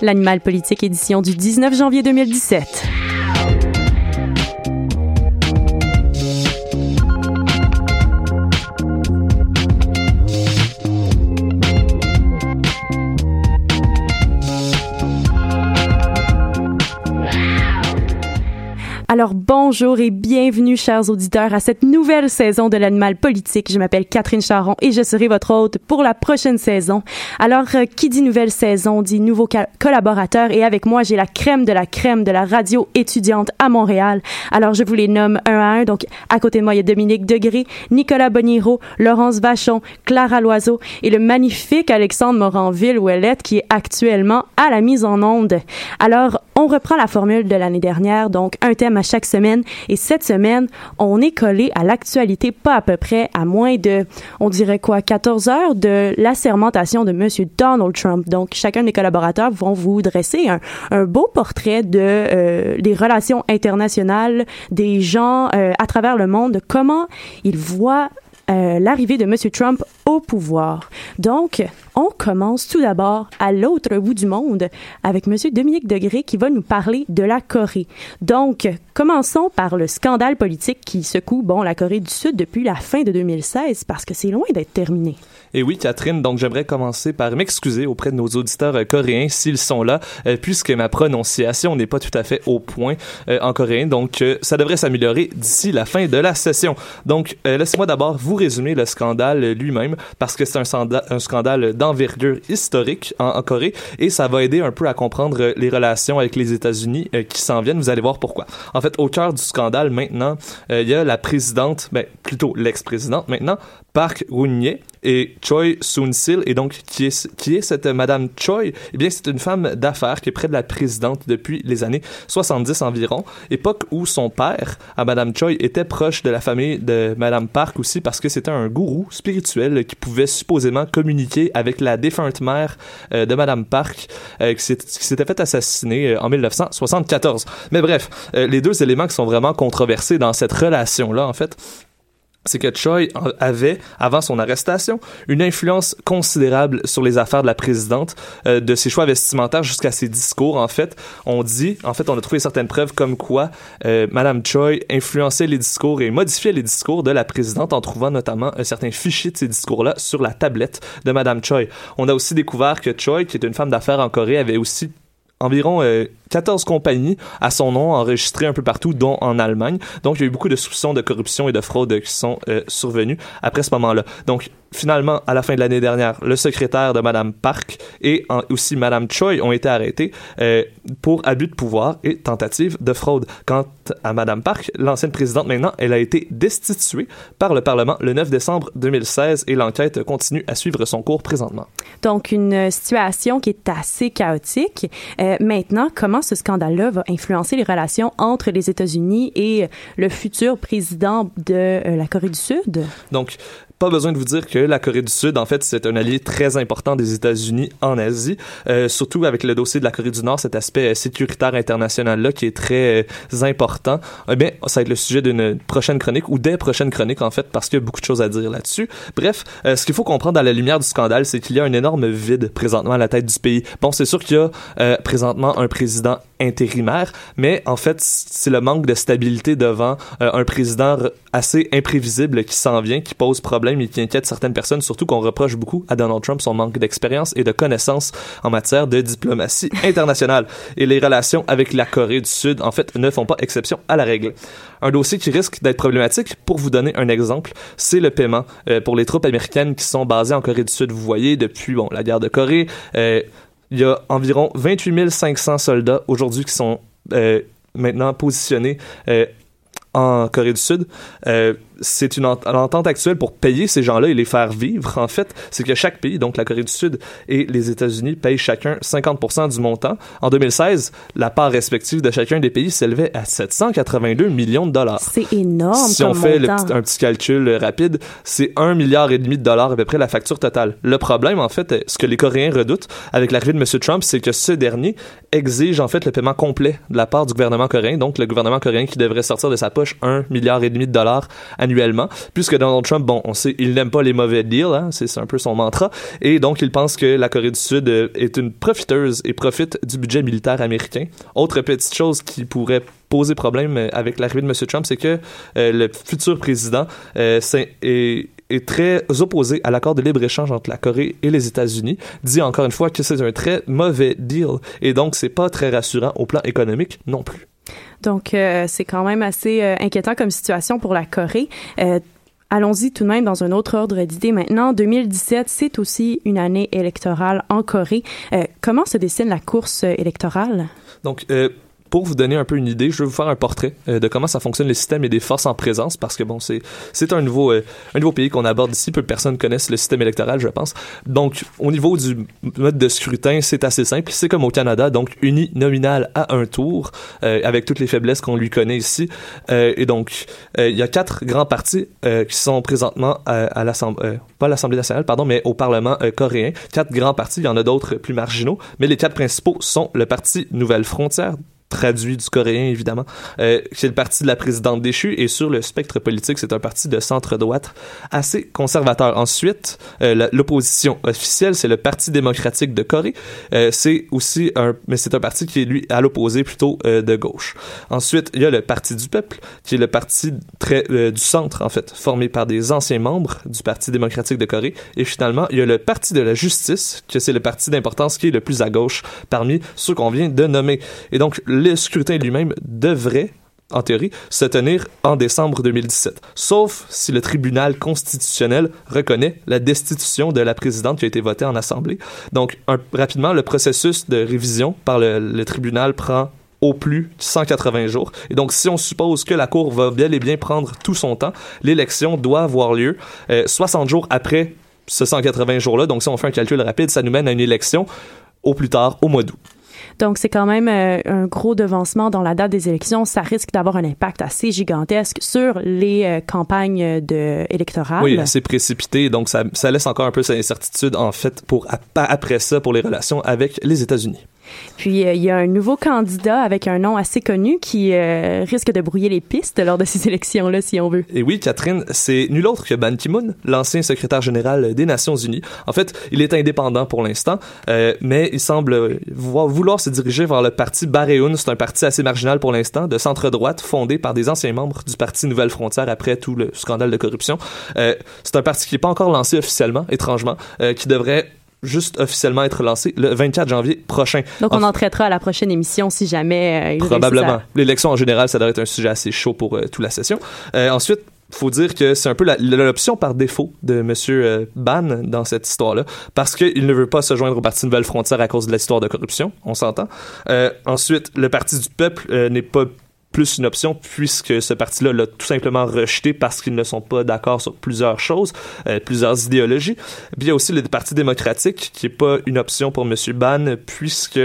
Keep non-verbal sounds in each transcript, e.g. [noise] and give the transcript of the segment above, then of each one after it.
L'Animal Politique édition du 19 janvier 2017. Alors bonjour et bienvenue chers auditeurs à cette nouvelle saison de l'animal politique. Je m'appelle Catherine Charon et je serai votre hôte pour la prochaine saison. Alors euh, qui dit nouvelle saison dit nouveaux collaborateurs et avec moi j'ai la crème de la crème de la radio étudiante à Montréal. Alors je vous les nomme un à un. Donc à côté de moi il y a Dominique Degré, Nicolas Boniro, Laurence Vachon, Clara Loiseau et le magnifique Alexandre Moranville-Ouellette qui est actuellement à la mise en onde. Alors on reprend la formule de l'année dernière, donc un thème à chaque semaine. Et cette semaine, on est collé à l'actualité, pas à peu près à moins de, on dirait quoi, 14 heures de l'assermentation de Monsieur Donald Trump. Donc, chacun des collaborateurs vont vous dresser un, beau portrait de euh, des relations internationales des gens euh, à travers le monde, comment ils voient euh, l'arrivée de M. Trump au pouvoir. Donc, on commence tout d'abord à l'autre bout du monde avec M. Dominique Degré qui va nous parler de la Corée. Donc, commençons par le scandale politique qui secoue, bon, la Corée du Sud depuis la fin de 2016 parce que c'est loin d'être terminé. Et oui, Catherine, donc j'aimerais commencer par m'excuser auprès de nos auditeurs euh, coréens s'ils sont là, euh, puisque ma prononciation n'est pas tout à fait au point en coréen, donc ça devrait s'améliorer d'ici la fin de la session. Donc, laissez-moi d'abord vous résumer le scandale lui-même, parce que c'est un, scandale d'envergure historique en, Corée, et ça va aider un peu à comprendre les relations avec les États-Unis euh, qui s'en viennent. Vous allez voir pourquoi. En fait, au cœur du scandale maintenant, euh, il y a la présidente, ben, plutôt l'ex-présidente maintenant, Park Geun-hye et Choi Soon-sil. Et donc, qui est, qui est cette Madame Choi? Eh bien, c'est une femme d'affaires qui est près de la présidente depuis les années 70 environ, époque où son père, à Madame Choi, était proche de la famille de Madame Park aussi parce que c'était un gourou spirituel qui pouvait supposément communiquer avec la défunte mère euh, de Madame Park euh, qui s'était fait assassiner euh, en 1974. Mais bref, les deux éléments qui sont vraiment controversés dans cette relation-là, en fait, c'est que Choi avait, avant son arrestation, une influence considérable sur les affaires de la présidente, euh, de ses choix vestimentaires jusqu'à ses discours. En fait, on dit, en fait, on a trouvé certaines preuves comme quoi euh, Madame Choi influençait les discours et modifiait les discours de la présidente en trouvant notamment un certain fichier de ces discours-là sur la tablette de Madame Choi. On a aussi découvert que Choi, qui est une femme d'affaires en Corée, avait aussi environ euh, 14 compagnies à son nom enregistrées un peu partout, dont en Allemagne. Donc, il y a eu beaucoup de soupçons de corruption et de fraude qui sont euh, survenus après ce moment-là. Donc, finalement, à la fin de l'année dernière, le secrétaire de Madame Park et aussi Madame Choi ont été arrêtés euh, pour abus de pouvoir et tentative de fraude. Quant à Madame Park, l'ancienne présidente maintenant, elle a été destituée par le Parlement le 9 décembre 2016 et l'enquête continue à suivre son cours présentement. Donc, une situation qui est assez chaotique. Euh, maintenant, comment ce scandale-là va influencer les relations entre les États-Unis et le futur président de euh, la Corée du Sud? Pas besoin de vous dire que la Corée du Sud, en fait, c'est un allié très important des États-Unis en Asie, euh, surtout avec le dossier de la Corée du Nord, cet aspect euh, sécuritaire international-là qui est très euh, important. Eh bien, ça va être le sujet d'une prochaine chronique ou des prochaines chroniques, en fait, parce qu'il y a beaucoup de choses à dire là-dessus. Bref, euh, ce qu'il faut comprendre à la lumière du scandale, c'est qu'il y a un énorme vide présentement à la tête du pays. Bon, c'est sûr qu'il y a présentement un président intérimaire, mais en fait, c'est le manque de stabilité devant euh, un président assez imprévisible qui s'en vient, qui pose problème et qui inquiète certaines personnes, surtout qu'on reproche beaucoup à Donald Trump son manque d'expérience et de connaissances en matière de diplomatie [laughs] internationale. Et les relations avec la Corée du Sud, en fait, ne font pas exception à la règle. Un dossier qui risque d'être problématique, pour vous donner un exemple, c'est le paiement euh, pour les troupes américaines qui sont basées en Corée du Sud. Vous voyez, depuis bon, la guerre de Corée, euh, il y a environ 28 500 soldats aujourd'hui qui sont euh, maintenant positionnés euh, en Corée du Sud. C'est une entente actuelle pour payer ces gens-là et les faire vivre. En fait, c'est que chaque pays, donc la Corée du Sud et les États-Unis, payent chacun 50% du montant. En 2016, la part respective de chacun des pays s'élevait à 782 millions de dollars. C'est énorme. Si on fait un petit calcul rapide, c'est un milliard et demi de dollars à peu près la facture totale. Le problème, en fait, ce que les Coréens redoutent avec l'arrivée de M. Trump, c'est que ce dernier exige en fait le paiement complet de la part du gouvernement coréen. Donc, le gouvernement coréen qui devrait sortir de sa poche un milliard et demi de dollars puisque Donald Trump, bon, on sait, il n'aime pas les mauvais deals, hein, c'est un peu son mantra, et donc il pense que la Corée du Sud euh, est une profiteuse et profite du budget militaire américain. Autre petite chose qui pourrait poser problème euh, avec l'arrivée de M. Trump, c'est que euh, le futur président est, est très opposé à l'accord de libre-échange entre la Corée et les États-Unis, dit encore une fois que c'est un très mauvais deal et donc c'est pas très rassurant au plan économique non plus. Donc, euh, c'est quand même assez euh, inquiétant comme situation pour la Corée. Euh, allons-y tout de même dans un autre ordre d'idées maintenant. 2017, c'est aussi une année électorale en Corée. comment se dessine la course électorale? Donc, pour vous donner un peu une idée, je vais vous faire un portrait euh, de comment ça fonctionne le système et des forces en présence parce que bon, c'est c'est un nouveau euh, un nouveau pays qu'on aborde ici. Peu de personnes connaissent le système électoral, je pense. Donc, au niveau du mode de scrutin, c'est assez simple. C'est comme au Canada, donc uninominal à un tour, euh, avec toutes les faiblesses qu'on lui connaît ici. et donc, il y a quatre grands partis qui sont présentement à, l'Assemblée, pas l'Assemblée nationale, pardon, mais au Parlement coréen. Quatre grands partis. Il y en a d'autres plus marginaux, mais les quatre principaux sont le parti Nouvelle Frontière traduit du coréen évidemment, euh, c'est le parti de la présidente déchue et sur le spectre politique, c'est un parti de centre-droite assez conservateur. Ensuite, euh, l'opposition officielle, c'est le Parti démocratique de Corée. Euh, c'est aussi un, mais c'est un parti qui est lui à l'opposé plutôt euh, de gauche. Ensuite, il y a le Parti du peuple, qui est le parti très euh, du centre en fait, formé par des anciens membres du Parti démocratique de Corée. Et finalement, il y a le Parti de la justice, qui c'est le parti d'importance qui est le plus à gauche parmi ceux qu'on vient de nommer. Et donc scrutin lui-même devrait en théorie, se tenir en décembre 2017. Sauf si le tribunal constitutionnel reconnaît la destitution de la présidente qui a été votée en Assemblée. Donc, rapidement, le processus de révision par le, tribunal prend au plus 180 jours. Et donc, si on suppose que la Cour va bel et bien prendre tout son temps, l'élection doit avoir lieu 60 euh, jours après ce 180 jours-là. Donc, si on fait un calcul rapide, ça nous mène à une élection au plus tard au mois d'août. Donc, c'est quand même euh, un gros devancement dans la date des élections. Ça risque d'avoir un impact assez gigantesque sur les euh, campagnes de, électorales. Oui, assez précipité. Donc, ça, ça laisse encore un peu cette incertitude, en fait, pour après ça, pour les relations avec les États-Unis. Puis euh, il y a un nouveau candidat avec un nom assez connu qui euh, risque de brouiller les pistes lors de ces élections-là, si on veut. Et oui, Catherine, c'est nul autre que Ban Ki-moon, l'ancien secrétaire général des Nations Unies. En fait, il est indépendant pour l'instant, euh, mais il semble vouloir se diriger vers le parti Baréun. C'est un parti assez marginal pour l'instant, de centre-droite, fondé par des anciens membres du parti Nouvelle Frontière après tout le scandale de corruption. c'est un parti qui n'est pas encore lancé officiellement, étrangement, qui devrait juste officiellement être lancé le 24 janvier prochain. Donc, on en, traitera à la prochaine émission si jamais euh, il Probablement. L'élection en général, ça devrait être un sujet assez chaud pour euh, toute la session. Euh, ensuite, faut dire que c'est un peu l'option par défaut de M. Ban dans cette histoire-là, parce qu'il ne veut pas se joindre au Parti Nouvelle Frontière à cause de l'histoire de corruption, on s'entend. ensuite, le Parti du peuple n'est pas plus une option puisque ce parti-là l'a tout simplement rejeté parce qu'ils ne sont pas d'accord sur plusieurs choses, euh, plusieurs idéologies. Puis il y a aussi le Parti démocratique qui est pas une option pour M. Ban puisque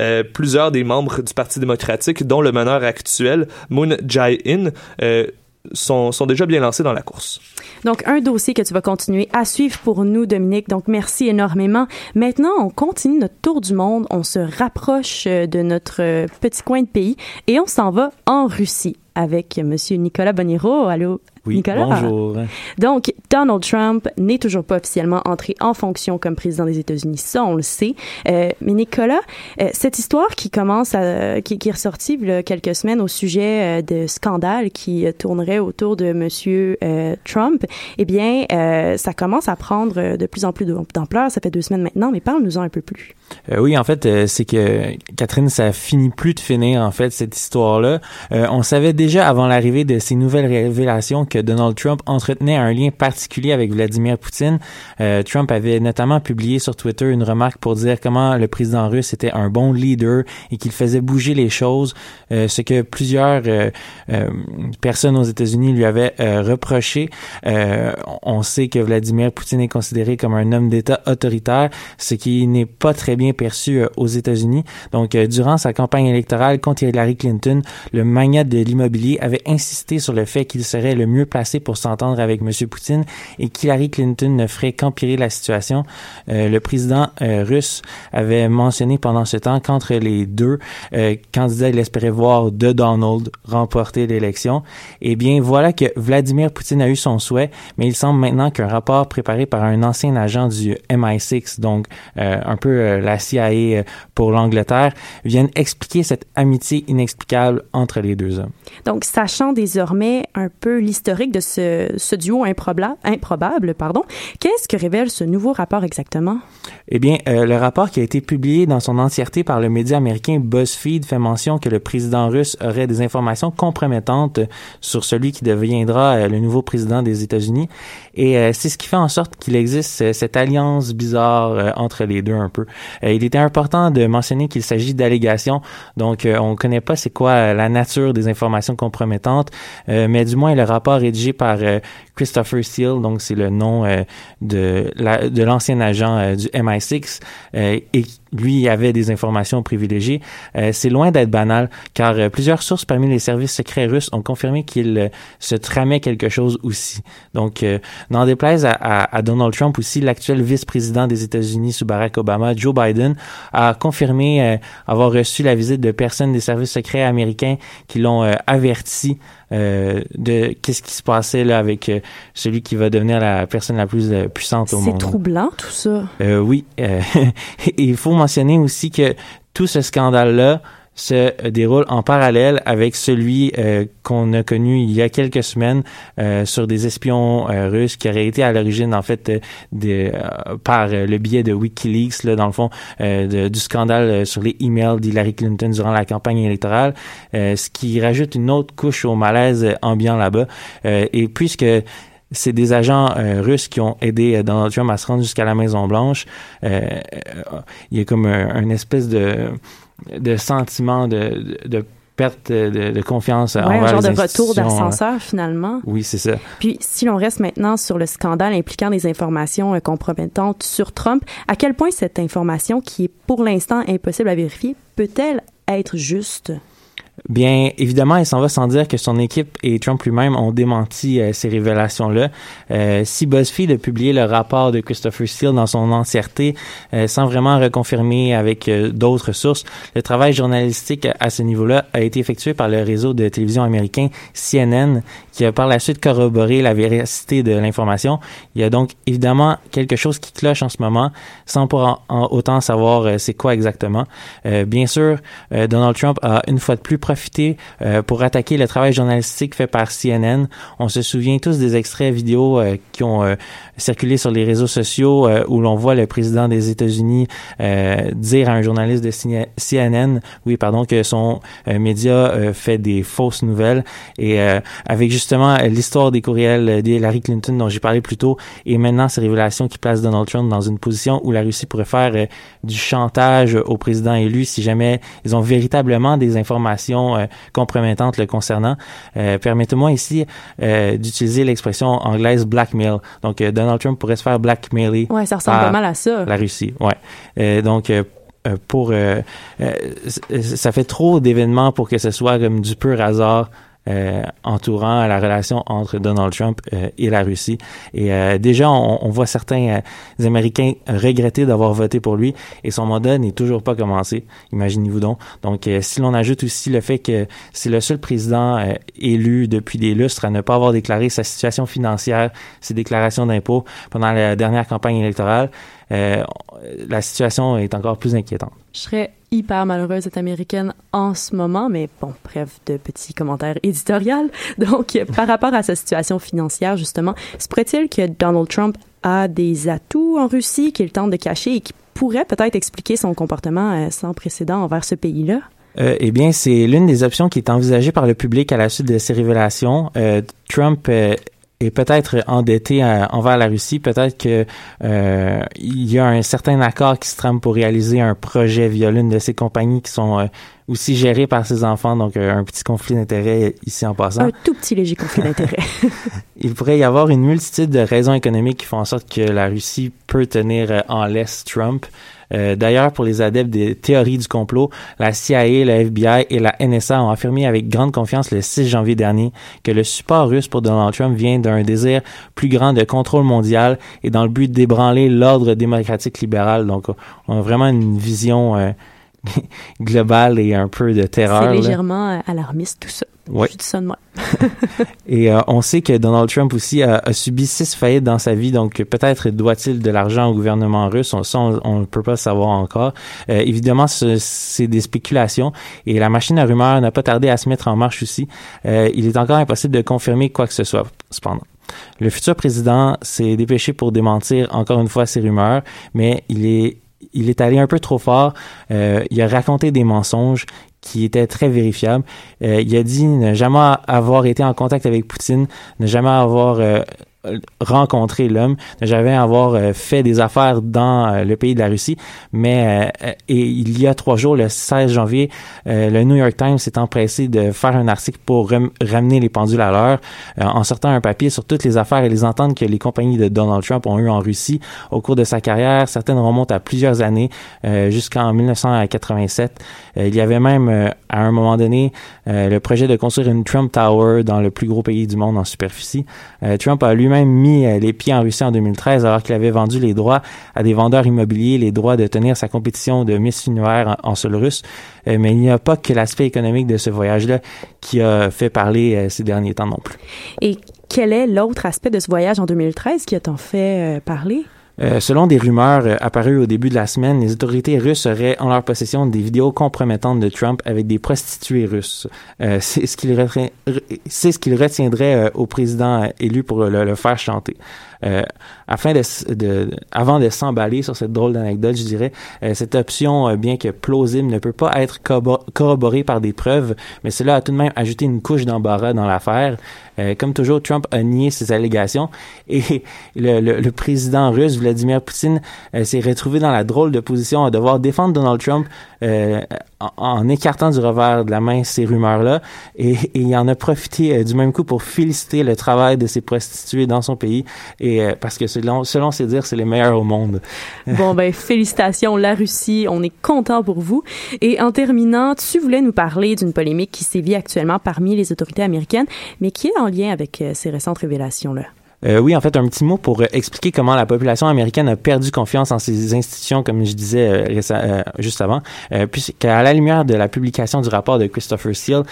euh, plusieurs des membres du Parti démocratique, dont le meneur actuel, Moon Jae-in, euh, sont, déjà bien lancés dans la course. Donc, un dossier que tu vas continuer à suivre pour nous, Dominique. Donc, merci énormément. Maintenant, on continue notre tour du monde. On se rapproche de notre petit coin de pays et on s'en va en Russie avec Monsieur Nicolas Boniro. Allô, Nicolas? bonjour. Donc, Donald Trump n'est toujours pas officiellement entré en fonction comme président des États-Unis. Ça, on le sait. Euh, mais Nicolas, euh, cette histoire qui commence à, qui, qui est ressortie il y a quelques semaines au sujet euh, de scandale qui tournerait autour de Monsieur Trump, eh bien, ça commence à prendre de plus en plus d'ampleur. Ça fait deux semaines maintenant, mais parle-nous-en un peu plus. oui, en fait, c'est que Catherine, ça finit plus de finir en fait cette histoire-là. on savait déjà avant l'arrivée de ces nouvelles révélations que Donald Trump entretenait un lien particulier avec Vladimir Poutine. Euh, Trump avait notamment publié sur Twitter une remarque pour dire comment le président russe était un bon leader et qu'il faisait bouger les choses, euh, ce que plusieurs euh, euh, personnes aux États-Unis lui avaient reproché. on sait que Vladimir Poutine est considéré comme un homme d'État autoritaire, ce qui n'est pas très bien perçu aux États-Unis. Donc, durant sa campagne électorale contre Hillary Clinton, le magnate de l'immobilier avait insisté sur le fait qu'il serait le mieux placé pour s'entendre avec M. Poutine et qu'Hillary Clinton ne ferait qu'empirer la situation. le président russe avait mentionné pendant ce temps qu'entre les deux euh, candidats, il espérait voir de Donald remporter l'élection. Eh bien, voilà que Vladimir Poutine a eu son souhait, mais il semble maintenant qu'un rapport préparé par un ancien agent du MI6, donc euh, un peu euh, la CIA pour l'Angleterre, vienne expliquer cette amitié inexplicable entre les deux hommes. Donc, sachant désormais un peu l'historique de ce, duo improbable, improbable pardon, qu'est-ce que révèle ce nouveau rapport exactement? Eh bien, le rapport qui a été publié dans son entièreté par le média américain BuzzFeed fait mention que le président russe aurait des informations compromettantes sur celui qui deviendra euh, le nouveau président des États-Unis. Et euh, c'est ce qui fait en sorte qu'il existe euh, cette alliance bizarre entre les deux un peu. il était important de mentionner qu'il s'agit d'allégations, donc on ne connaît pas c'est quoi la nature des informations compromettantes, mais du moins le rapport rédigé par Christopher Steele, donc c'est le nom de la, de l'ancien agent du MI6, et lui avait des informations privilégiées, euh, c'est loin d'être banal, car euh, plusieurs sources parmi les services secrets russes ont confirmé qu'il euh, se tramait quelque chose aussi. Donc, n'en déplaise à, à, Donald Trump aussi, l'actuel vice-président des États-Unis sous Barack Obama, Joe Biden, a confirmé avoir reçu la visite de personnes des services secrets américains qui l'ont averti euh, de qu'est-ce qui se passait là avec euh, celui qui va devenir la personne la plus euh, puissante au monde. C'est troublant tout ça. oui, [laughs] il faut mentionner aussi que tout ce scandale là se déroule en parallèle avec celui euh, qu'on a connu il y a quelques semaines euh, sur des espions euh, russes qui auraient été à l'origine en fait de, par le biais de WikiLeaks là dans le fond du scandale sur les emails d'Hillary Clinton durant la campagne électorale ce qui rajoute une autre couche au malaise ambiant là-bas et puisque c'est des agents russes qui ont aidé Donald Trump à se rendre jusqu'à la Maison Blanche. il y a comme un espèce de de sentiment de, de, perte de, de confiance ouais, envers un genre de retour d'ascenseur finalement. Oui, c'est ça. Puis si l'on reste maintenant sur le scandale impliquant des informations euh, compromettantes sur Trump, à quel point cette information qui est pour l'instant impossible à vérifier peut-elle être juste? Bien, évidemment, il s'en va sans dire que son équipe et Trump lui-même ont démenti euh, ces révélations-là. Euh, si BuzzFeed a publié le rapport de Christopher Steele dans son entièreté, euh, sans vraiment reconfirmer avec d'autres sources, le travail journalistique à ce niveau-là a été effectué par le réseau de télévision américain CNN, qui a par la suite corroboré la véracité de l'information. Il y a donc évidemment quelque chose qui cloche en ce moment, sans pour autant savoir c'est quoi exactement. bien sûr, Donald Trump a une fois de plus profité euh, pour attaquer le travail journalistique fait par CNN. On se souvient tous des extraits vidéo euh, qui ont euh, circulé sur les réseaux sociaux où l'on voit le président des États-Unis dire à un journaliste de CNN, oui, pardon, que son média fait des fausses nouvelles et avec justement l'histoire des courriels d'Hillary Clinton dont j'ai parlé plus tôt et maintenant ces révélations qui placent Donald Trump dans une position où la Russie pourrait faire du chantage au président élu si jamais ils ont véritablement des informations euh, compromettantes le concernant. Euh, permettez-moi ici euh, d'utiliser l'expression anglaise blackmail. Donc, Donald Trump pourrait se faire blackmailer. Ouais, ça ressemble pas mal à ça. La Russie, ouais. donc, pour ça fait trop d'événements pour que ce soit comme du pur hasard euh, entourant la relation entre Donald Trump euh, et la Russie. Et euh, déjà, on, on, voit certains Américains regretter d'avoir voté pour lui et son mandat n'est toujours pas commencé. Imaginez-vous donc. Donc, si l'on ajoute aussi le fait que c'est le seul président élu depuis des lustres à ne pas avoir déclaré sa situation financière, ses déclarations d'impôts pendant la dernière campagne électorale, la situation est encore plus inquiétante. Hyper malheureuse d'être américaine en ce moment, mais bon, bref, de petits commentaires éditoriaux. [laughs] Donc, par rapport à sa situation financière, justement, se pourrait-il que Donald Trump a des atouts en Russie qu'il tente de cacher et qui pourraient peut-être expliquer son comportement euh, sans précédent envers ce pays-là? Euh, eh bien, c'est l'une des options qui est envisagée par le public à la suite de ces révélations. Euh, Trump est peut-être endetté euh, envers la Russie. Peut-être que euh, il y a un certain accord qui se trame pour réaliser un projet via l'une de ces compagnies qui sont aussi gérées par ses enfants. Donc, un petit conflit d'intérêts ici en passant. Un tout petit léger conflit d'intérêts. [laughs] [laughs] il pourrait y avoir une multitude de raisons économiques qui font en sorte que la Russie peut tenir en laisse Trump. Euh, d'ailleurs, pour les adeptes des théories du complot, la CIA, la FBI et la NSA ont affirmé avec grande confiance le 6 janvier dernier que le support russe pour Donald Trump vient d'un désir plus grand de contrôle mondial et dans le but d'ébranler l'ordre démocratique libéral. Donc, on a vraiment une vision euh, [laughs] globale et un peu de terreur. C'est légèrement euh, alarmiste tout ça. Oui. Je dis ça de moi. [laughs] et euh, on sait que Donald Trump aussi a, a subi six faillites dans sa vie, donc peut-être doit-il de l'argent au gouvernement russe. On, ça, on ne peut pas savoir encore. Euh, évidemment, c'est des spéculations et la machine à rumeurs n'a pas tardé à se mettre en marche aussi. Euh, il est encore impossible de confirmer quoi que ce soit, cependant. Le futur président s'est dépêché pour démentir encore une fois ces rumeurs, mais il est il est allé un peu trop fort. Euh, il a raconté des mensonges qui était très vérifiable. Euh, il a dit ne jamais avoir été en contact avec Poutine, ne jamais avoir euh, rencontré l'homme, ne jamais avoir euh, fait des affaires dans euh, le pays de la Russie. Mais euh, il y a trois jours, le 16 janvier, le New York Times s'est empressé de faire un article pour ramener les pendules à l'heure en sortant un papier sur toutes les affaires et les ententes que les compagnies de Donald Trump ont eues en Russie au cours de sa carrière. Certaines remontent à plusieurs années, jusqu'en 1987. il y avait même, à un moment donné, le projet de construire une Trump Tower dans le plus gros pays du monde en superficie. Trump a lui-même mis euh, les pieds en Russie en 2013 alors qu'il avait vendu les droits à des vendeurs immobiliers, les droits de tenir sa compétition de Miss Univers en, sol russe. Euh, mais il n'y a pas que l'aspect économique de ce voyage-là qui a fait parler euh, ces derniers temps non plus. Et quel est l'autre aspect de ce voyage en 2013 qui a tant fait parler? Euh, selon des rumeurs euh, apparues au début de la semaine, les autorités russes auraient en leur possession des vidéos compromettantes de Trump avec des prostituées russes. Euh, c'est ce qu'il c'est ce qu'il retiendrait au président élu pour le, faire chanter. Afin de, de, avant de s'emballer sur cette drôle d'anecdote, je dirais, cette option, bien que plausible, ne peut pas être corroborée par des preuves, mais cela a tout de même ajouté une couche d'embarras dans l'affaire. comme toujours, Trump a nié ces allégations [laughs] et le, le, le président russe Vladimir Poutine euh, s'est retrouvé dans la drôle de position à devoir défendre Donald Trump euh, en, écartant du revers de la main ces rumeurs-là. Et, il en a profité euh, du même coup pour féliciter le travail de ces prostituées dans son pays. Et parce que selon, selon ses dires, c'est les meilleurs au monde. Bon, ben, félicitations, la Russie. On est content pour vous. Et en terminant, tu voulais nous parler d'une polémique qui sévit actuellement parmi les autorités américaines, mais qui est en lien avec ces récentes révélations-là. Euh, oui, en fait, un petit mot pour euh, expliquer comment la population américaine a perdu confiance en ces institutions, comme je disais euh, euh juste avant, puisqu'à la lumière de la publication du rapport de Christopher Steele,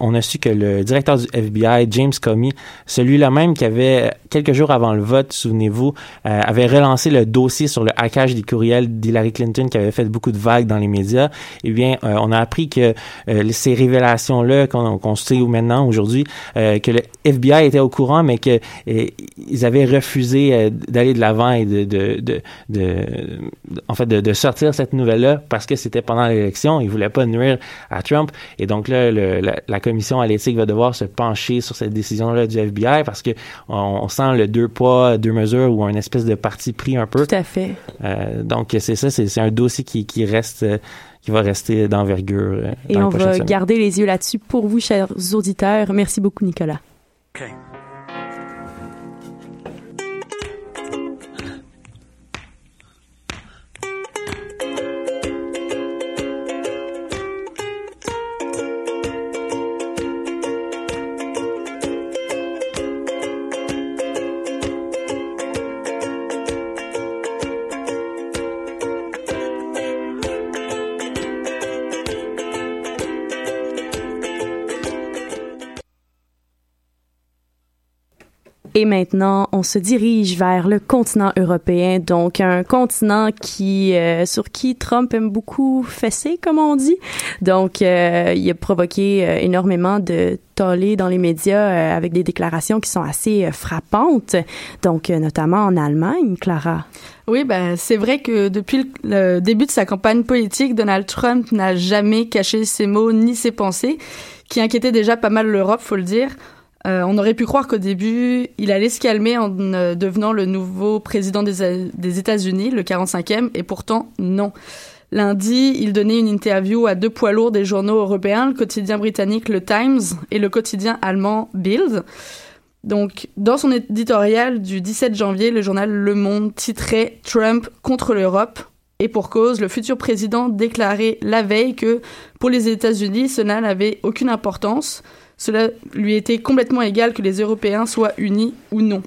on a su que le directeur du FBI, James Comey, celui-là même qui avait, quelques jours avant le vote, souvenez-vous, avait relancé le dossier sur le hackage des courriels d'Hillary Clinton qui avait fait beaucoup de vagues dans les médias, eh bien, on a appris que ces révélations-là qu'on sait maintenant, aujourd'hui, que le FBI était au courant, mais que ils avaient refusé euh, d'aller de l'avant et de, de, de, de, en fait, de, de sortir cette nouvelle-là parce que c'était pendant l'élection. Ils voulaient pas nuire à Trump. Et donc là, le, la, commission à l'éthique va devoir se pencher sur cette décision-là du FBI parce que on, sent le deux poids, deux mesures ou un espèce de parti pris un peu. Tout à fait. Euh, donc c'est ça, c'est un dossier qui, qui reste qui va rester d'envergure. Euh, et on va garder les yeux là-dessus pour vous, chers auditeurs. Merci beaucoup, Nicolas. Okay. Maintenant, on se dirige vers le continent européen, donc un continent euh, sur qui Trump aime beaucoup fesser, comme on dit. Donc, euh, il a provoqué euh, énormément de tollé dans les médias avec des déclarations qui sont assez frappantes. Donc, notamment en Allemagne, Clara. Oui, ben c'est vrai que depuis le début de sa campagne politique, Donald Trump n'a jamais caché ses mots ni ses pensées, qui inquiétaient déjà pas mal l'Europe, faut le dire. Euh, on aurait pu croire qu'au début, il allait se calmer en euh, devenant le nouveau président des, des États-Unis, le 45e, et pourtant non. Lundi, il donnait une interview à deux poids lourds des journaux européens, le quotidien britannique Le Times et le quotidien allemand Bild. Donc, dans son éditorial du 17 janvier, le journal Le Monde titrait Trump contre l'Europe. Et pour cause, le futur président déclarait la veille que pour les États-Unis, cela n'avait aucune importance. Cela lui était complètement égal que les Européens soient unis ou non.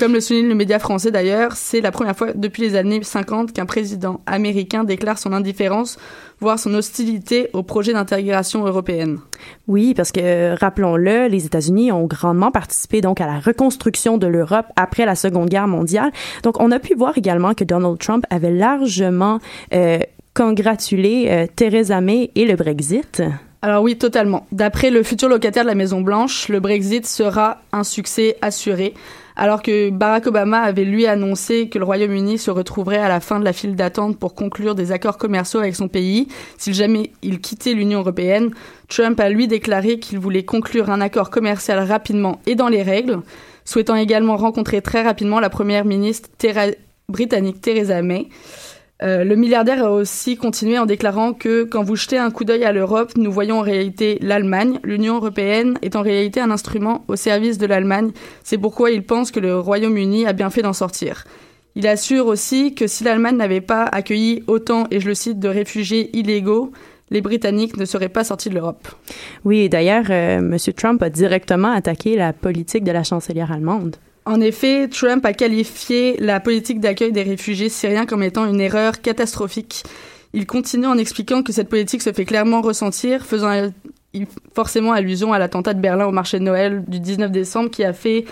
Comme le souligne le média français d'ailleurs, c'est la première fois depuis les années 50 qu'un président américain déclare son indifférence, voire son hostilité au projet d'intégration européenne. Oui, parce que rappelons-le, les États-Unis ont grandement participé donc à la reconstruction de l'Europe après la Seconde Guerre mondiale. Donc on a pu voir également que Donald Trump avait largement euh, congratulé euh, Theresa May et le Brexit. Alors oui, totalement. D'après le futur locataire de la Maison Blanche, le Brexit sera un succès assuré, alors que Barack Obama avait lui annoncé que le Royaume-Uni se retrouverait à la fin de la file d'attente pour conclure des accords commerciaux avec son pays, si jamais il quittait l'Union européenne. Trump a lui déclaré qu'il voulait conclure un accord commercial rapidement et dans les règles, souhaitant également rencontrer très rapidement la première ministre britannique Theresa May. Euh, le milliardaire a aussi continué en déclarant que quand vous jetez un coup d'œil à l'Europe, nous voyons en réalité l'Allemagne. L'Union européenne est en réalité un instrument au service de l'Allemagne. C'est pourquoi il pense que le Royaume-Uni a bien fait d'en sortir. Il assure aussi que si l'Allemagne n'avait pas accueilli autant, et je le cite, de réfugiés illégaux, les Britanniques ne seraient pas sortis de l'Europe. Oui, d'ailleurs, euh, M. Trump a directement attaqué la politique de la chancelière allemande. En effet, Trump a qualifié la politique d'accueil des réfugiés syriens comme étant une erreur catastrophique. Il continue en expliquant que cette politique se fait clairement ressentir, faisant forcément allusion à l'attentat de Berlin au marché de Noël du 19 décembre qui a fait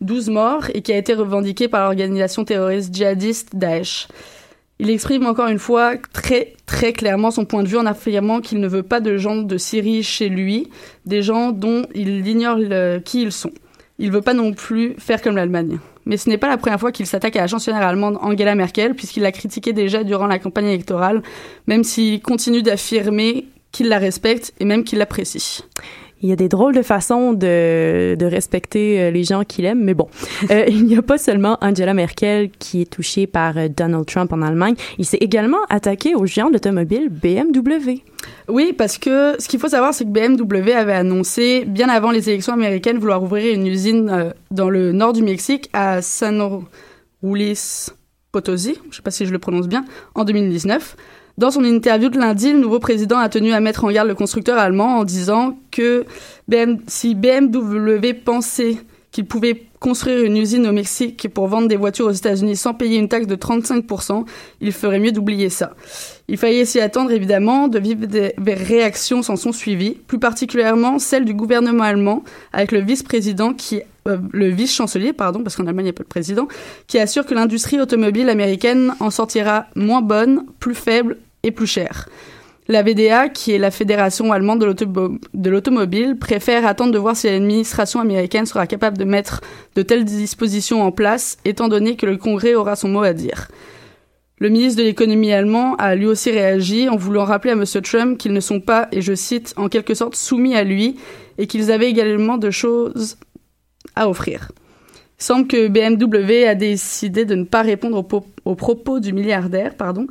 12 morts et qui a été revendiqué par l'organisation terroriste djihadiste Daesh. Il exprime encore une fois très très clairement son point de vue en affirmant qu'il ne veut pas de gens de Syrie chez lui, des gens dont il ignore qui ils sont. Il veut pas non plus faire comme l'Allemagne. Mais ce n'est pas la première fois qu'il s'attaque à la chancelière allemande Angela Merkel, puisqu'il l'a critiquée déjà durant la campagne électorale, même s'il continue d'affirmer qu'il la respecte et même qu'il l'apprécie il y a des drôles de façons de, de respecter euh, les gens qu'il aime, mais bon, euh, [laughs] il n'y a pas seulement Angela Merkel qui est touchée par euh, Donald Trump en Allemagne, il s'est également attaqué au géant d'automobile BMW. Oui, parce que ce qu'il faut savoir, c'est que BMW avait annoncé, bien avant les élections américaines, vouloir ouvrir une usine dans le nord du Mexique, à San Luis Potosi, je ne sais pas si je le prononce bien, en 2019. Dans son interview de lundi, le nouveau président a tenu à mettre en garde le constructeur allemand en disant que si BMW pensait qu'il pouvait construire une usine au Mexique pour vendre des voitures aux États-Unis sans payer une taxe de 35%, il ferait mieux d'oublier ça. Il fallait s'y attendre évidemment, de vives réactions s'en sont suivies, plus particulièrement celle du gouvernement allemand avec le vice-président qui euh, le vice-chancelier, pardon, parce qu'en Allemagne il n'y a pas de président, qui assure que l'industrie automobile américaine en sortira moins bonne, plus faible et plus chère. La VDA, qui est la Fédération allemande de l'automobile, préfère attendre de voir si l'administration américaine sera capable de mettre de telles dispositions en place, étant donné que le Congrès aura son mot à dire. Le ministre de l'économie allemand a lui aussi réagi en voulant rappeler à M. Trump qu'ils ne sont pas, et je cite, en quelque sorte soumis à lui, et qu'ils avaient également de choses à offrir. Il semble que BMW a décidé de ne pas répondre aux, propos du milliardaire, pardon.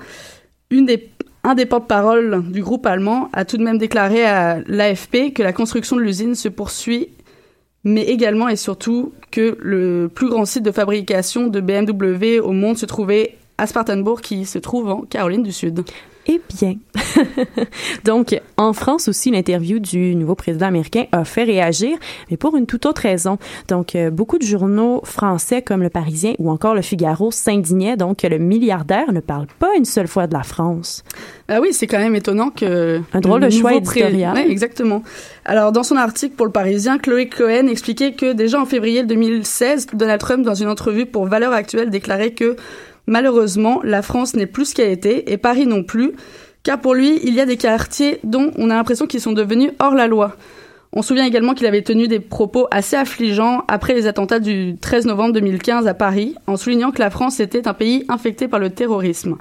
Une des un des porte-parole du groupe allemand a tout de même déclaré à l'AFP que la construction de l'usine se poursuit, mais également et surtout que le plus grand site de fabrication de BMW au monde se trouvait à Spartanburg, qui se trouve en Caroline du Sud. Eh bien. [laughs] Donc, en France aussi, l'interview du nouveau président américain a fait réagir, mais pour une toute autre raison. Donc, euh, beaucoup de journaux français comme Le Parisien ou encore Le Figaro s'indignaient donc que le milliardaire ne parle pas une seule fois de la France. Ah oui, c'est quand même étonnant que... Un drôle de choix éditorial. Exactement. Alors, dans son article pour Le Parisien, Chloé Cohen expliquait que déjà en février 2016, Donald Trump, dans une entrevue pour Valeurs Actuelles, déclarait que Malheureusement, la France n'est plus ce qu'elle était, et Paris non plus, car pour lui, il y a des quartiers dont on a l'impression qu'ils sont devenus hors la loi. On se souvient également qu'il avait tenu des propos assez affligeants après les attentats du 13 novembre 2015 à Paris, en soulignant que la France était un pays infecté par le terrorisme.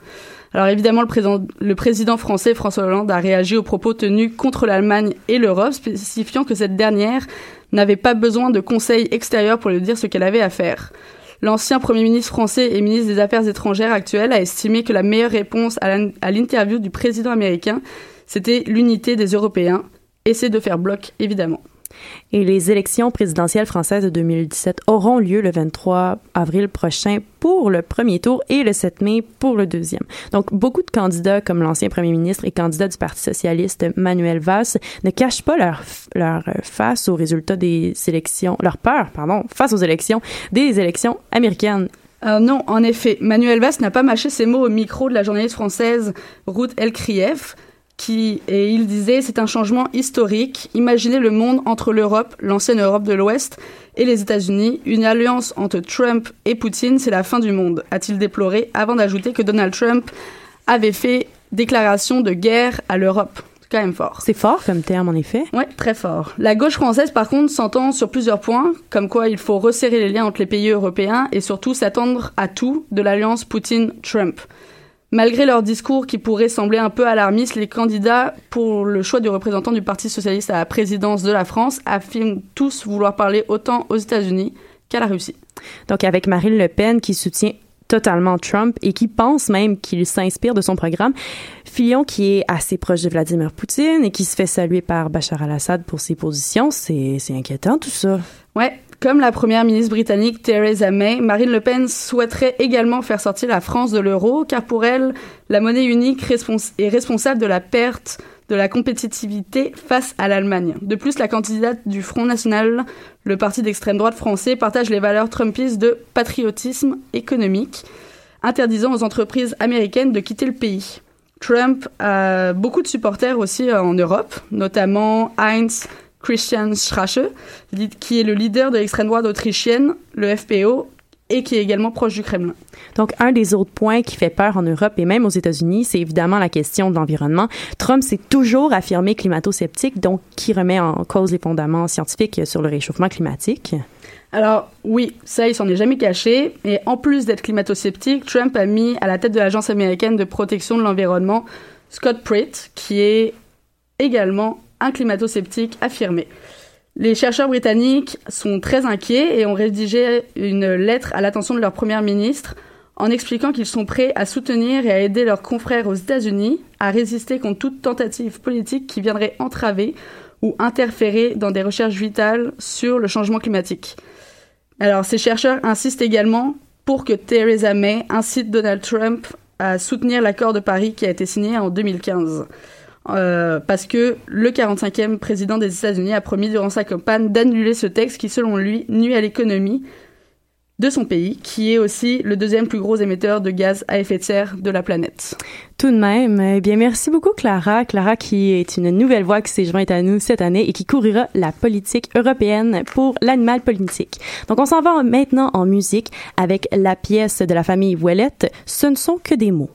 Alors évidemment, le président, français François Hollande a réagi aux propos tenus contre l'Allemagne et l'Europe, spécifiant que cette dernière n'avait pas besoin de conseils extérieurs pour lui dire ce qu'elle avait à faire. L'ancien Premier ministre français et ministre des Affaires étrangères actuel a estimé que la meilleure réponse à l'interview du président américain, c'était l'unité des Européens, et c'est de faire bloc, évidemment. Et les élections présidentielles françaises de 2017 auront lieu le 23 avril prochain pour le premier tour et le 7 mai pour le deuxième. Donc, beaucoup de candidats, comme l'ancien premier ministre et candidat du Parti socialiste Manuel Valls, ne cachent pas leur, face aux résultats des élections, leur peur, pardon, face aux élections des élections américaines. Euh, non, en effet, Manuel Valls n'a pas mâché ses mots au micro de la journaliste française Ruth Elkrieff et il disait c'est un changement historique. Imaginez le monde entre l'Europe, l'ancienne Europe de l'Ouest, et les États-Unis. Une alliance entre Trump et Poutine, c'est la fin du monde, a-t-il déploré, avant d'ajouter que Donald Trump avait fait déclaration de guerre à l'Europe. C'est quand même fort. C'est fort comme terme, en effet. Oui, très fort. La gauche française, par contre, s'entend sur plusieurs points, comme quoi il faut resserrer les liens entre les pays européens et surtout s'attendre à tout de l'alliance Poutine-Trump. Malgré leur discours qui pourrait sembler un peu alarmiste, les candidats pour le choix du représentant du Parti socialiste à la présidence de la France affirment tous vouloir parler autant aux États-Unis qu'à la Russie. Donc avec Marine Le Pen qui soutient totalement Trump et qui pense même qu'il s'inspire de son programme. Fillon, qui est assez proche de Vladimir Poutine et qui se fait saluer par Bachar al-Assad pour ses positions, c'est inquiétant tout ça. Ouais, comme la première ministre britannique Theresa May, Marine Le Pen souhaiterait également faire sortir la France de l'euro, car pour elle, la monnaie unique est responsable de la perte de la compétitivité face à l'Allemagne. De plus, la candidate du Front National, le parti d'extrême droite français, partage les valeurs trumpistes de patriotisme économique, interdisant aux entreprises américaines de quitter le pays. Trump a beaucoup de supporters aussi en Europe, notamment Heinz Christian Strache, qui est le leader de l'extrême droite autrichienne, le FPO, et qui est également proche du Kremlin. Donc, un des autres points qui fait peur en Europe et même aux États-Unis, c'est évidemment la question de l'environnement. Trump s'est toujours affirmé climato-sceptique, donc qui remet en cause les fondements scientifiques sur le réchauffement climatique? Alors oui, ça, il s'en est jamais caché. Et en plus d'être climato-sceptique, Trump a mis à la tête de l'Agence américaine de protection de l'environnement Scott Pruitt, qui est également un climato-sceptique affirmé. Les chercheurs britanniques sont très inquiets et ont rédigé une lettre à l'attention de leur première ministre en expliquant qu'ils sont prêts à soutenir et à aider leurs confrères aux États-Unis à résister contre toute tentative politique qui viendrait entraver ou interférer dans des recherches vitales sur le changement climatique. Alors, ces chercheurs insistent également pour que Theresa May incite Donald Trump à soutenir l'accord de Paris qui a été signé en 2015. Euh, parce que le 45e président des États-Unis a promis durant sa campagne d'annuler ce texte qui, selon lui, nuit à l'économie de son pays, qui est aussi le deuxième plus gros émetteur de gaz à effet de serre de la planète. Tout de même, eh bien, merci beaucoup Clara. Clara qui est une nouvelle voix qui s'est jointe à nous cette année et qui couvrira la politique européenne pour l'animal politique. Donc, on s'en va maintenant en musique avec la pièce de la famille Ouellette, Ce ne sont que des mots.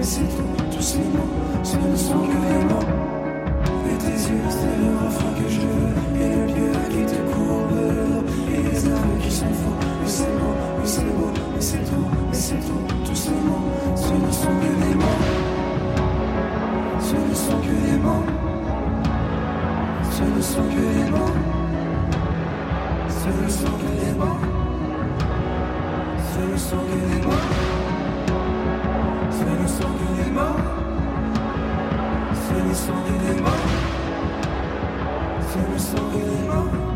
Mais c'est trop, tous ces mots. Ce ne sont que les mots. Et tes yeux, c'est le refrain que je veux. Et le pied qui te courbe. Et les arbres qui sont faux. Mais c'est beau, mais c'est beau, mais c'est trop, mais c'est trop, tous ces mots. Ce ne sont que des mots. Ce ne sont que des mots. Ce ne sont que des mots. Ce ne sont que des mots. Ce ne sont que des mots. C'est le sang du démon. C'est le sang du démon. C'est le sang du démon.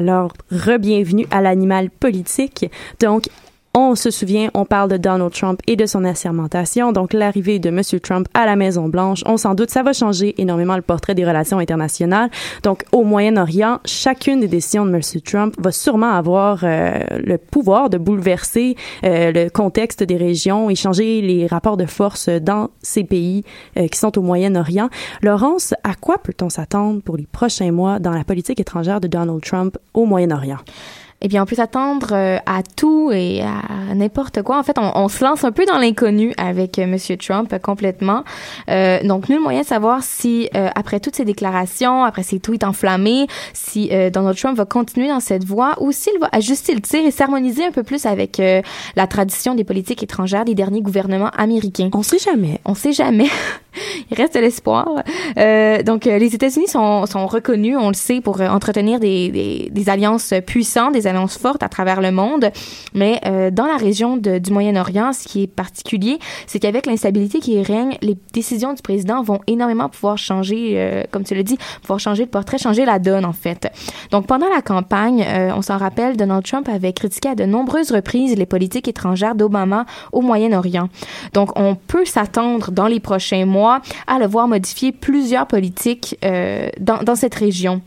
Alors, re-bienvenue à l'animal politique. Donc, on se souvient, on parle de Donald Trump et de son assermentation, donc l'arrivée de M. Trump à la Maison Blanche. On s'en doute, ça va changer énormément le portrait des relations internationales. Donc, au Moyen-Orient, chacune des décisions de M. Trump va sûrement avoir euh, le pouvoir de bouleverser euh, le contexte des régions et changer les rapports de force dans ces pays euh, qui sont au Moyen-Orient. Laurence, à quoi peut-on s'attendre pour les prochains mois dans la politique étrangère de Donald Trump au Moyen-Orient? Eh bien, on peut s'attendre euh, à tout et à n'importe quoi. En fait, on, on, se lance un peu dans l'inconnu avec euh, Monsieur Trump euh, complètement. Euh, donc, nul moyen de savoir si, après toutes ces déclarations, après ces tweets enflammés, si Donald Trump va continuer dans cette voie ou s'il va ajuster le tir et s'harmoniser un peu plus avec la tradition des politiques étrangères des derniers gouvernements américains. On sait jamais. On sait jamais. [laughs] [laughs] Il reste l'espoir. donc, les États-Unis sont, reconnus, on le sait, pour entretenir des, alliances puissantes, des annonces fortes à travers le monde. Mais euh, dans la région du Moyen-Orient, ce qui est particulier, c'est qu'avec l'instabilité qui règne, les décisions du président vont énormément pouvoir changer, euh, comme tu l'as dit, pouvoir changer le portrait, changer la donne en fait. Donc pendant la campagne, euh, on s'en rappelle, Donald Trump avait critiqué à de nombreuses reprises les politiques étrangères d'Obama au Moyen-Orient. Donc on peut s'attendre dans les prochains mois à le voir modifier plusieurs politiques euh, dans, cette région.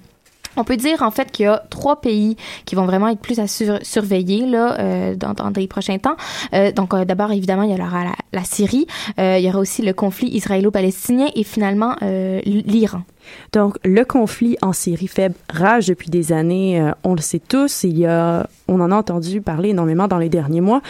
On peut dire en fait qu'il y a trois pays qui vont vraiment être plus à sur surveiller là euh, dans, les prochains temps. Euh, donc d'abord évidemment il y aura la, Syrie, il y aura aussi le conflit israélo-palestinien et finalement l'Iran. Donc, le conflit en Syrie faible rage depuis des années. on le sait tous. Il y a, on en a entendu parler énormément dans les derniers mois.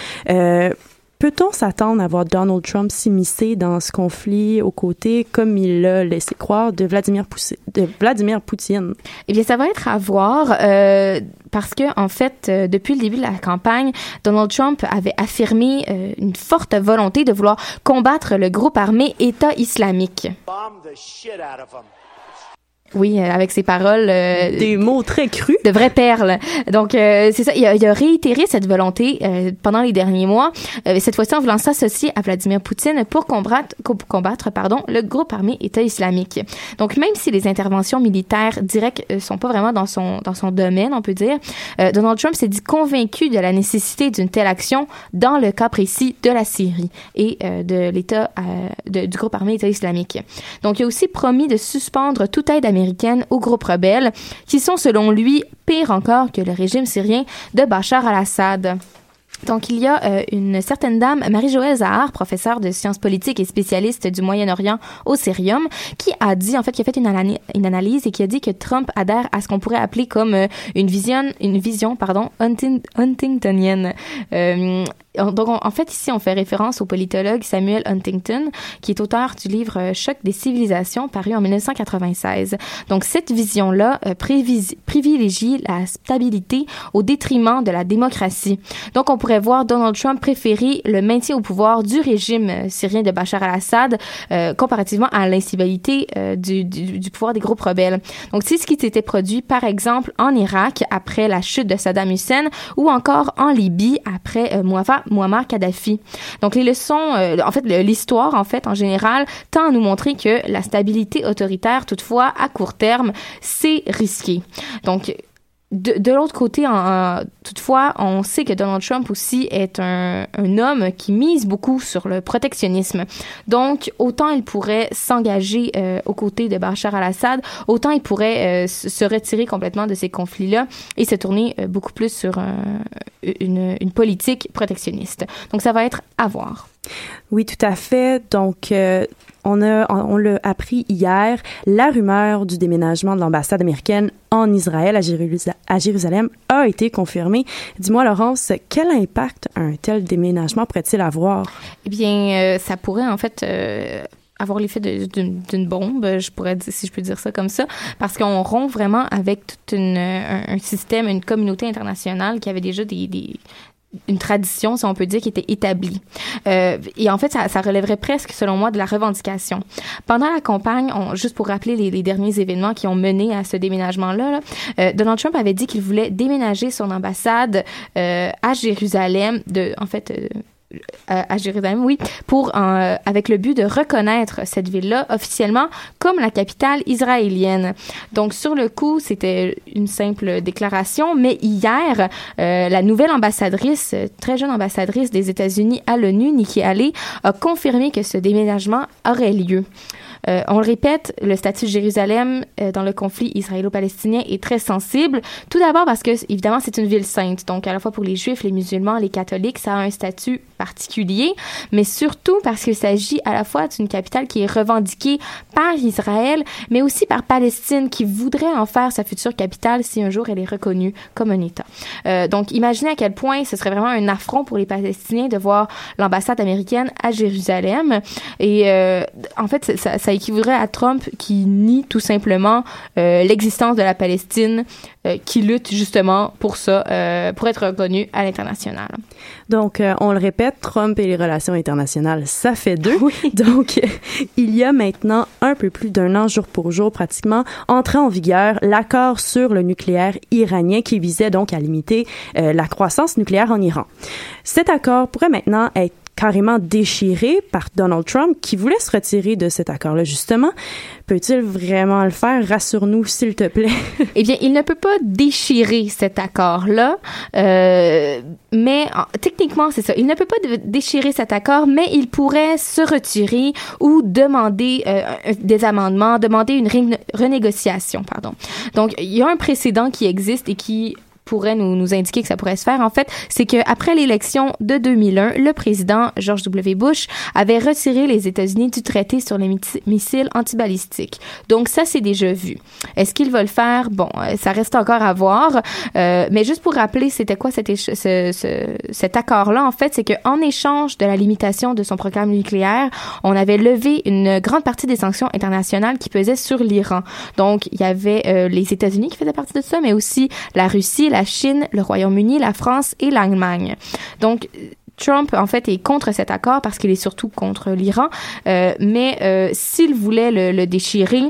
Peut-on s'attendre à voir Donald Trump s'immiscer dans ce conflit aux côtés, comme il l'a laissé croire, de Vladimir, Poutine, de Vladimir Poutine? Eh bien, ça va être à voir. Euh, parce que en fait, euh, depuis le début de la campagne, Donald Trump avait affirmé euh, une forte volonté de vouloir combattre le groupe armé État islamique. Oui, euh, avec ses paroles. euh, Des mots très crus. de vraies perles. Donc, euh, c'est ça. Il a, il a réitéré cette volonté euh, pendant les derniers mois, euh, cette fois-ci en voulant s'associer à Vladimir Poutine pour combattre, co- combattre pardon, le groupe armé État islamique. Donc, même si les interventions militaires directes euh, sont pas vraiment dans son, dans son domaine, on peut dire, euh, Donald Trump s'est dit convaincu de la nécessité d'une telle action dans le cas précis de la Syrie et euh, de l'État, euh, du groupe armé État islamique. Donc, il a aussi promis de suspendre toute aide américaine aux groupes rebelles qui sont, selon lui, pire encore que le régime syrien de Bachar al-Assad. Donc, il y a euh, une certaine dame, Marie-Joëlle Zahar, professeure de sciences politiques et spécialiste du Moyen-Orient au Syrium, qui a dit, en fait, qui a fait une, analyse et qui a dit que Trump adhère à ce qu'on pourrait appeler comme euh, une vision, une vision, pardon, Hunting- Huntingtonienne. Euh, donc, on- en fait, ici, on fait référence au politologue Samuel Huntington, qui est auteur du livre euh, Choc des civilisations, paru en 1996. Donc, cette vision-là euh, privilégie la stabilité au détriment de la démocratie. Donc, on pourrait voir Donald Trump préférer le maintien au pouvoir du régime euh, syrien de Bachar al-Assad euh, comparativement à l'instabilité euh, du, du, du pouvoir des groupes rebelles. Donc, c'est ce qui s'était produit, par exemple, en Irak après la chute de Saddam Hussein ou encore en Libye après euh, Muammar Kadhafi. Donc, les leçons, euh, en fait, l'histoire, en fait, en général, tend à nous montrer que la stabilité autoritaire, toutefois, à court terme, c'est risqué. Donc, de, l'autre côté, toutefois, on sait que Donald Trump aussi est un, homme qui mise beaucoup sur le protectionnisme. Donc, autant il pourrait s'engager euh, aux côtés de Bachar al-Assad, autant il pourrait euh, se retirer complètement de ces conflits-là et se tourner euh, beaucoup plus sur un- une, une politique protectionniste. Donc, ça va être à voir. Oui, tout à fait. Donc, euh, on a, on l'a appris hier, la rumeur du déménagement de l'ambassade américaine en Israël à, Jérusa- à Jérusalem a été confirmée. Dis-moi, Laurence, quel impact un tel déménagement pourrait-il avoir? Eh bien, euh, ça pourrait en fait euh, avoir l'effet d'une bombe, je pourrais dire, si je peux dire ça comme ça, parce qu'on rompt vraiment avec tout un, système, une communauté internationale qui avait déjà des une tradition, si on peut dire, qui était établie. Euh, et en fait, ça, relèverait presque, selon moi, de la revendication. Pendant la campagne, on, juste pour rappeler les, les derniers événements qui ont mené à ce déménagement-là, là, euh, Donald Trump avait dit qu'il voulait déménager son ambassade euh, à Jérusalem, de, en fait, euh, à, à Jérusalem, oui, pour euh, avec le but de reconnaître cette ville-là officiellement comme la capitale israélienne. Donc sur le coup, c'était une simple déclaration, mais hier, euh, la nouvelle ambassadrice, euh, très jeune ambassadrice des États-Unis à l'ONU, Nikki Haley, a confirmé que ce déménagement aurait lieu. Euh, on le répète, le statut de Jérusalem euh, dans le conflit israélo-palestinien est très sensible. Tout d'abord parce que, évidemment, c'est une ville sainte. Donc, à la fois pour les Juifs, les musulmans, les catholiques, ça a un statut particulier. Mais surtout parce qu'il s'agit à la fois d'une capitale qui est revendiquée par Israël, mais aussi par Palestine, qui voudrait en faire sa future capitale si un jour elle est reconnue comme un État. Euh, donc, imaginez à quel point ce serait vraiment un affront pour les Palestiniens de voir l'ambassade américaine à Jérusalem. Et euh, en fait, ça, ça équivaudrait à Trump qui nie tout simplement euh, l'existence de la Palestine, euh, qui lutte justement pour ça, euh, pour être reconnu à l'international. Donc, on le répète, Trump et les relations internationales, ça fait deux. [laughs] Donc, [laughs] il y a maintenant un peu plus d'un an, jour pour jour, pratiquement, entré en vigueur l'accord sur le nucléaire iranien qui visait donc à limiter la croissance nucléaire en Iran. Cet accord pourrait maintenant être carrément déchiré par Donald Trump qui voulait se retirer de cet accord-là, justement. Peut-il vraiment le faire? Rassure-nous, s'il te plaît. [laughs] Eh bien, il ne peut pas déchirer cet accord-là, euh, mais en- techniquement, c'est ça. Il ne peut pas déchirer cet accord, mais il pourrait se retirer ou demander euh, des amendements, demander une renégociation, pardon. Donc, il y a un précédent qui existe et qui pourrait nous, nous indiquer que ça pourrait se faire, en fait, c'est que après l'élection de 2001, le président George W. Bush avait retiré les États-Unis du traité sur les missiles antibalistiques. Donc ça, c'est déjà vu. Est-ce qu'il va le faire? Bon, euh, ça reste encore à voir. Euh, mais juste pour rappeler, c'était quoi cet accord-là, en fait, c'est qu'en échange de la limitation de son programme nucléaire, on avait levé une grande partie des sanctions internationales qui pesaient sur l'Iran. Donc, il y avait euh, les États-Unis qui faisaient partie de ça, mais aussi la Russie, la Chine, le Royaume-Uni, la France et l'Allemagne. Donc, Trump, en fait, est contre cet accord parce qu'il est surtout contre l'Iran. Euh, mais euh, s'il voulait le, déchirer,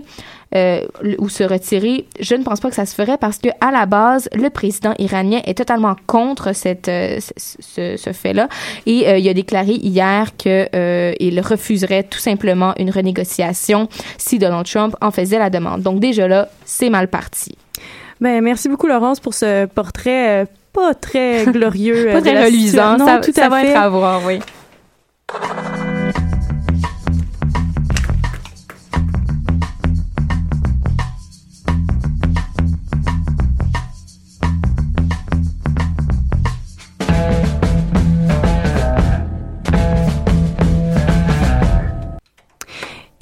euh, ou se retirer, je ne pense pas que ça se ferait parce que à la base, le président iranien est totalement contre ce, ce fait-là et il a déclaré hier que il refuserait tout simplement une renégociation si Donald Trump en faisait la demande. Donc déjà là, c'est mal parti. Ben, merci beaucoup, Laurence, pour ce portrait euh, pas très glorieux. [laughs] euh, Pas très reluisant. Non, ça, tout ça à va fait. être à voir, oui.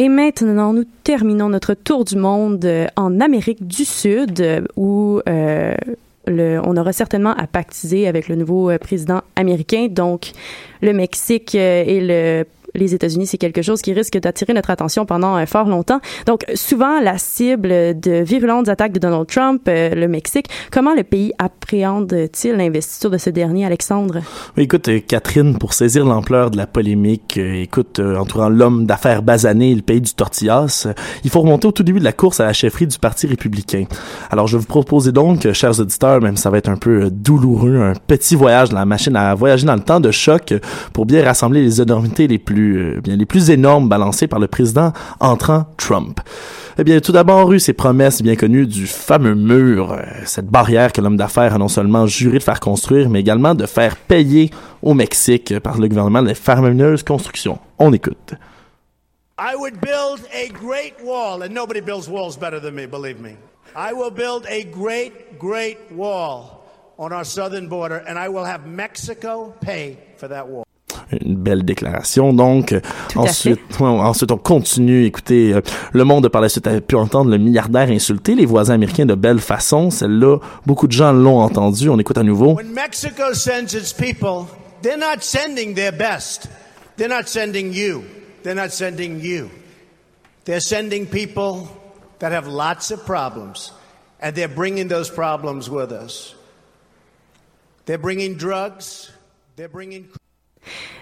Et maintenant, nous terminons notre tour du monde euh, en Amérique du Sud, euh, où euh, on aura certainement à pactiser avec le nouveau président américain. Donc, le Mexique et le les États-Unis, c'est quelque chose qui risque d'attirer notre attention pendant euh, fort longtemps. Donc, souvent, la cible de virulentes attaques de Donald Trump, euh, le Mexique, comment le pays appréhende-t-il l'investiture de ce dernier, Alexandre? Écoute, euh, Catherine, pour saisir l'ampleur de la polémique, écoute, entourant l'homme d'affaires basané et le pays du tortillas, il faut remonter au tout début de la course à la chefferie du Parti républicain. Alors, je vais vous proposer donc, chers auditeurs, même si ça va être un peu douloureux, un petit voyage dans la machine à voyager dans le temps de choc pour bien rassembler les énormités les plus, euh, bien, les plus énormes balancées par le président entrant Trump. Eh bien, tout d'abord, eu ces promesses bien connues du fameux mur, euh, cette barrière que l'homme d'affaires a non seulement juré de faire construire, mais également de faire payer au Mexique par le gouvernement les faramineuses constructions. On écoute. I would build a great wall, and nobody builds walls better than me, believe me. I will build a great, great wall on our southern border, and I will have Mexico pay for that wall. Une belle déclaration. Donc, à ensuite, ouais, ensuite, on continue. Écoutez, euh, le monde par la suite a pu entendre le milliardaire insulter les voisins américains de belle façon. Celle-là, beaucoup de gens l'ont entendu. On écoute à nouveau. When Mexico sends its people, they're not sending their best. They're not sending you. They're not sending you. They're sending people that have lots of problems, and they're bringing those problems with us. They're bringing drugs. They're bringing.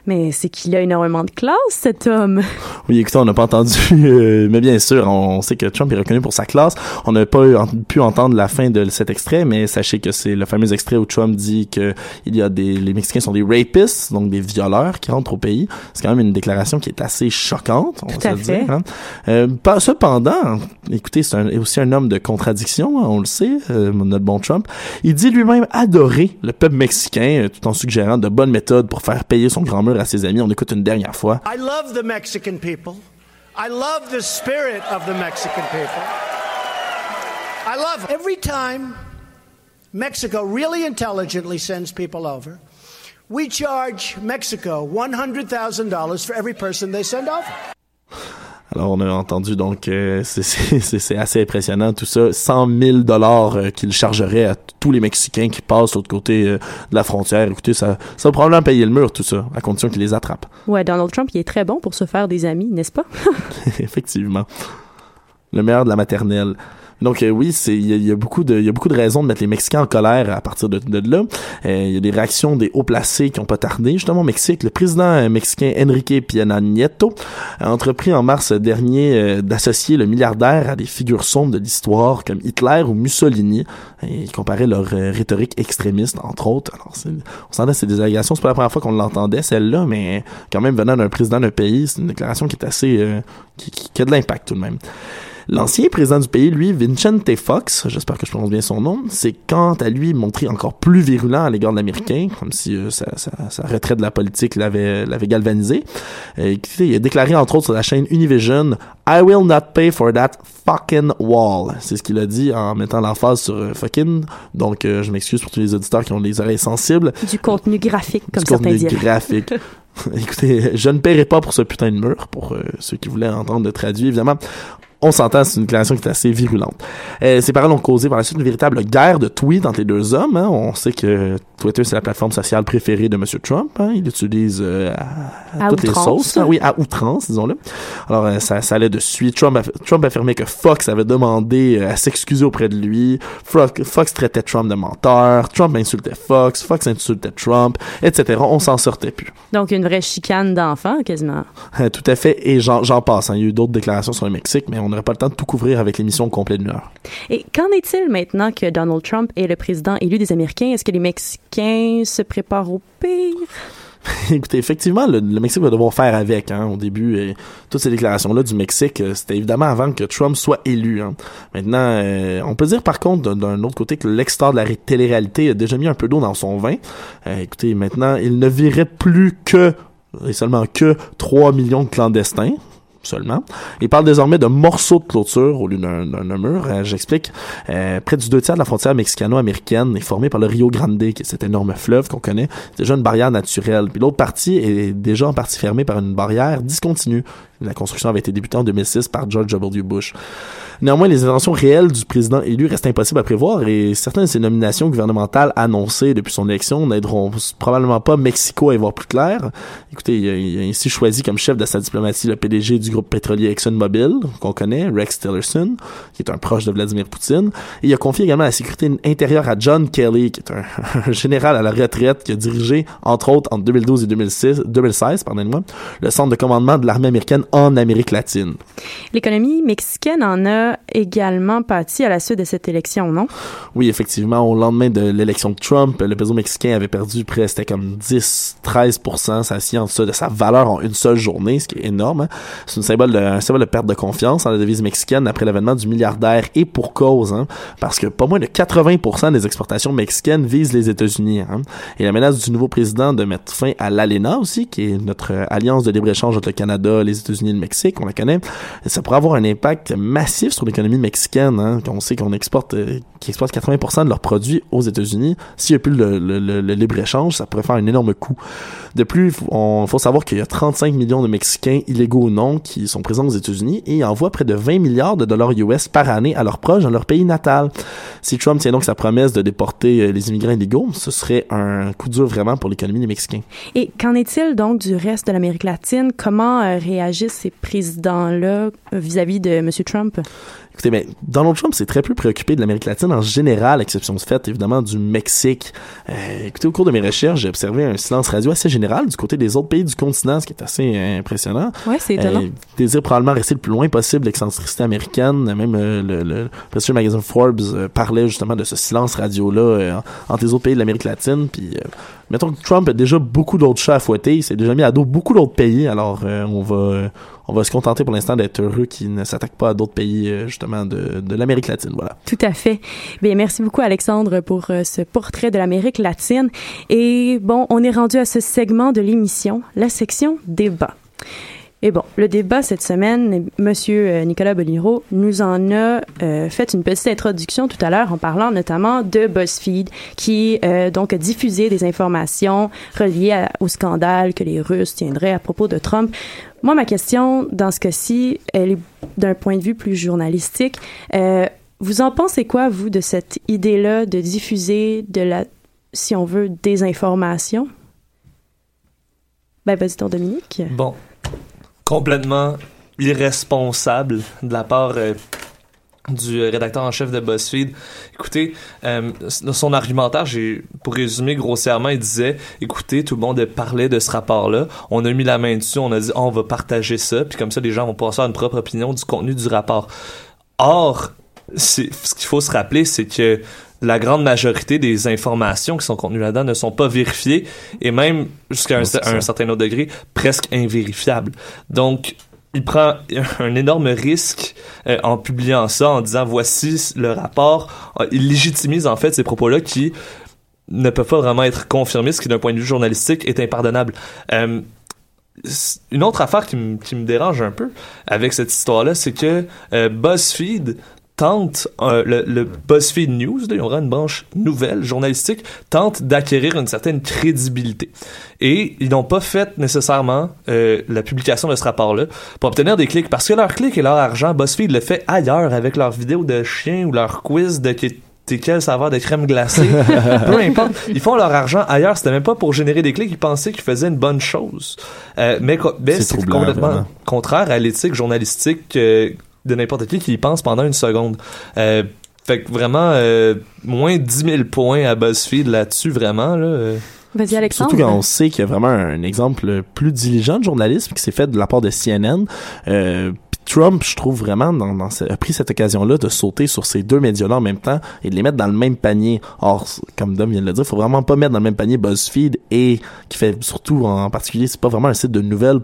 Mais c'est qu'il a énormément de classe, cet homme. [laughs] Oui, écoutez, on n'a pas entendu, euh, mais bien sûr, on sait que Trump est reconnu pour sa classe. On n'a pas pu entendre la fin de cet extrait, mais sachez que c'est le fameux extrait où Trump dit que il y a des, les Mexicains sont des rapists, donc des violeurs qui rentrent au pays. C'est quand même une déclaration qui est assez choquante, on Tout va à se fait. dire. hein. Euh, pas- cependant, écoutez, c'est aussi un homme de contradiction, hein, on le sait, euh, notre bon Trump. Il dit lui-même adorer le peuple mexicain, tout en suggérant de bonnes méthodes pour faire payer son grand mur à ses amis. On écoute une dernière fois. I love the Mexican people. I love the spirit of the Mexican people. I love every time Mexico really intelligently sends people over, we charge Mexico $100,000 for every person they send over. Alors, on a entendu, donc, euh, c'est- c'est c'est- c'est assez impressionnant, tout ça. 100 000 dollars euh, qu'il chargerait à tous les Mexicains qui passent de l'autre côté euh, de la frontière. Écoutez, ça, ça va probablement payer le mur, tout ça, à condition qu'il les attrape. Ouais, Donald Trump, il est très bon pour se faire des amis, n'est-ce pas? [laughs] Effectivement. Le meilleur de la maternelle. Donc euh, oui, c'est il y, a- beaucoup de il y a beaucoup de raisons de mettre les Mexicains en colère à partir de, de là. Euh, il y a des réactions des hauts placés qui ont pas tardé. Justement au Mexique, le président euh, mexicain Enrique Peña Nieto a entrepris en mars dernier euh, d'associer le milliardaire à des figures sombres de l'histoire comme Hitler ou Mussolini. Et il comparait leur rhétorique extrémiste entre autres. Alors on s'entend c'est des c'est pas la première fois qu'on l'entendait celle-là, mais quand même venant d'un président d'un pays, c'est une déclaration qui est assez euh, qui, qui- qui a de l'impact tout de même. L'ancien président du pays, lui, Vincente Fox, j'espère que je prononce bien son nom, c'est quant à lui montré encore plus virulent à l'égard de l'Américain, comme si euh, sa, sa, sa retraite de la politique l'avait l'avait galvanisé. Euh, écoutez, il a déclaré entre autres sur la chaîne Univision I will not pay for that fucking wall. C'est ce qu'il a dit en mettant l'emphase sur euh, fucking. Donc, euh, je m'excuse pour tous les auditeurs qui ont les oreilles sensibles. Du contenu graphique, comme Du certains contenu diraient. graphique. [laughs] Écoutez, je ne paierai pas pour ce putain de mur, pour euh, ceux qui voulaient entendre de traduit, évidemment. On s'entend, c'est une déclaration qui est assez virulente. Euh, ces paroles ont causé par la suite une véritable guerre de tweets entre les deux hommes. hein. On sait que Twitter, c'est la plateforme sociale préférée de M. Trump. hein. Il l'utilise euh, à, à À toutes les outrance. sauces. hein. Oui, à outrance, disons-le. Alors, euh, ça, ça allait de suite. Trump, a, Trump affirmait que Fox avait demandé euh, à s'excuser auprès de lui. Fox, traitait Trump de menteur. Trump insultait Fox. Fox insultait Trump, etc. On s'en sortait plus. Donc, une vraie chicane d'enfants, quasiment. [laughs] Tout à fait. Et j'en passe. hein. Il y a eu d'autres déclarations sur le Mexique, mais on n'aurait pas le temps de tout couvrir avec l'émission au complet d'une heure. Et qu'en est-il maintenant que Donald Trump est le président élu des Américains? Est-ce que les Mexicains se préparent au pire? [laughs] Écoutez, effectivement, le, Mexique va devoir faire avec. Hein, au début, toutes ces déclarations-là du Mexique, euh, c'était évidemment avant que Trump soit élu. hein. Maintenant, euh, on peut dire par contre d'un- autre côté que l'ex-star de la ré- télé-réalité a déjà mis un peu d'eau dans son vin. Euh, écoutez, maintenant, il ne virait plus que et seulement que 3 millions de clandestins Il parle désormais de morceaux de clôture au lieu d'un mur. Euh, J'explique. Euh, près du deux tiers de la frontière mexicano-américaine est formée par le Rio Grande, qui est cet énorme fleuve qu'on connaît. C'est déjà une barrière naturelle. Puis l'autre partie est déjà en partie fermée par une barrière discontinue. La construction avait été débutée en 2006 par George W. Bush. Néanmoins, les intentions réelles du président élu restent impossibles à prévoir et certaines de ses nominations gouvernementales annoncées depuis son élection n'aideront probablement pas Mexico à y voir plus clair. Écoutez, il a, ainsi choisi comme chef de sa diplomatie le PDG du groupe pétrolier ExxonMobil, qu'on connaît, Rex Tillerson, qui est un proche de Vladimir Poutine. Il a confié également la sécurité intérieure à John Kelly, qui est un, [laughs] un général à la retraite qui a dirigé, entre autres, entre 2012 et 2006, 2016, pardonnez-moi, le centre de commandement de l'armée américaine en Amérique latine. L'économie mexicaine en a également pâti à la suite de cette élection, non? Oui, effectivement, au lendemain de l'élection de Trump, le peso mexicain avait perdu près, c'était comme 10, 13%, ça en deçà de sa valeur en une seule journée, ce qui est énorme. hein. C'est une symbole de, un symbole de perte de confiance en la devise mexicaine après l'avènement du milliardaire et pour cause, hein, parce que pas moins de 80% des exportations mexicaines visent les États-Unis. hein. Et la menace du nouveau président de mettre fin à l'ALENA aussi, qui est notre alliance de libre-échange entre le Canada, les États-Unis et Mexique, on la connaît, ça pourrait avoir un impact massif sur l'économie mexicaine. Hein, on sait qu'on exporte, euh, qu'ils exportent 80% de leurs produits aux États-Unis. S'il n'y a plus le, libre-échange, ça pourrait faire un énorme coût. De plus, il faut- savoir qu'il y a 35 millions de Mexicains illégaux ou non qui sont présents aux États-Unis et envoient près de 20 milliards de dollars US par année à leurs proches dans leur pays natal. Si Trump tient donc sa promesse de déporter euh, les immigrants illégaux, ce serait un coup dur vraiment pour l'économie des Mexicains. Et qu'en est-il donc du reste de l'Amérique latine? Comment euh, réagissent ces présidents-là vis-à-vis de M. Trump? Écoutez, mais Donald Trump s'est très peu préoccupé de l'Amérique latine en général, exception de fait, évidemment, du Mexique. Euh, écoutez, au cours de mes recherches, j'ai observé un silence radio assez général du côté des autres pays du continent, ce qui est assez euh, impressionnant. Ouais, c'est étonnant. Euh, désire probablement rester le plus loin possible de l'excentricité américaine. Même euh, le, le, le prestigieux magazine Forbes euh, parlait justement de ce silence radio-là en- entre les autres pays de l'Amérique latine. Puis, mettons que Trump a déjà beaucoup d'autres chats à fouetter. Il s'est déjà mis à dos beaucoup d'autres pays. Alors, euh, on va on va se contenter pour l'instant d'être heureux qu'il ne s'attaque pas à d'autres pays euh, justement de, de l'Amérique latine. Voilà. Tout à fait. Bien, merci beaucoup, Alexandre, pour euh, ce portrait de l'Amérique latine. Et bon, on est rendu à ce segment de l'émission, la section débat. Et bon, le débat cette semaine, Monsieur Nicolas Boliro nous en a euh, fait une petite introduction tout à l'heure en parlant notamment de BuzzFeed qui euh, donc a diffusé des informations reliées au scandale que les Russes tiendraient à propos de Trump. Moi, ma question dans ce cas-ci, elle est d'un point de vue plus journalistique. Euh, vous en pensez quoi, vous, de cette idée-là de diffuser de la, si on veut, désinformation? Ben, vas-y, ton Dominique. Bon, complètement irresponsable de la part euh, du rédacteur en chef de BuzzFeed. Écoutez, euh, son argumentaire, j'ai, pour résumer grossièrement, il disait, écoutez, tout le monde parlait de ce rapport-là, on a mis la main dessus, on a dit, Ah, on va partager ça, puis comme ça, les gens vont pouvoir faire une propre opinion du contenu du rapport. Or, ce qu'il faut se rappeler, c'est que la grande majorité des informations qui sont contenues là-dedans ne sont pas vérifiées et même jusqu'à un, certain autre degré presque invérifiables. Donc il prend [laughs] un énorme risque euh, en publiant ça, en disant voici le rapport. Euh, Il légitimise en fait ces propos-là qui ne peuvent pas vraiment être confirmés, ce qui d'un point de vue journalistique est impardonnable. Euh, une autre affaire qui, me- qui me dérange un peu avec cette histoire-là, c'est que euh, BuzzFeed tente, euh, le, le BuzzFeed News, là, il y aura une branche nouvelle, journalistique, tente d'acquérir une certaine crédibilité. Et ils n'ont pas fait nécessairement euh, la publication de ce rapport-là pour obtenir des clics, parce que leur clic et leur argent, BuzzFeed le fait ailleurs avec leurs vidéos de chiens ou leurs quiz de quelle saveur de crème glacée. [laughs] Peu importe. Ils font leur argent ailleurs. C'était même pas pour générer des clics. Ils pensaient qu'ils faisaient une bonne chose. Euh, mais mais C'est complètement vraiment. contraire à l'éthique journalistique euh, de n'importe qui qui y pense pendant une seconde. Euh, fait que vraiment, euh, moins 10 000 points à BuzzFeed là-dessus, vraiment. Là, euh. Vas-y, Alexandre. Surtout quand on sait qu'il y a vraiment un exemple plus diligent de journalisme qui s'est fait de la part de CNN. Euh, puis Trump, je trouve vraiment, dans, dans ce- a pris cette occasion-là de sauter sur ces deux médias-là en même temps et de les mettre dans le même panier. Or, comme Dom vient de le dire, faut vraiment pas mettre dans le même panier BuzzFeed et qui fait surtout en particulier, c'est pas vraiment un site de nouvelles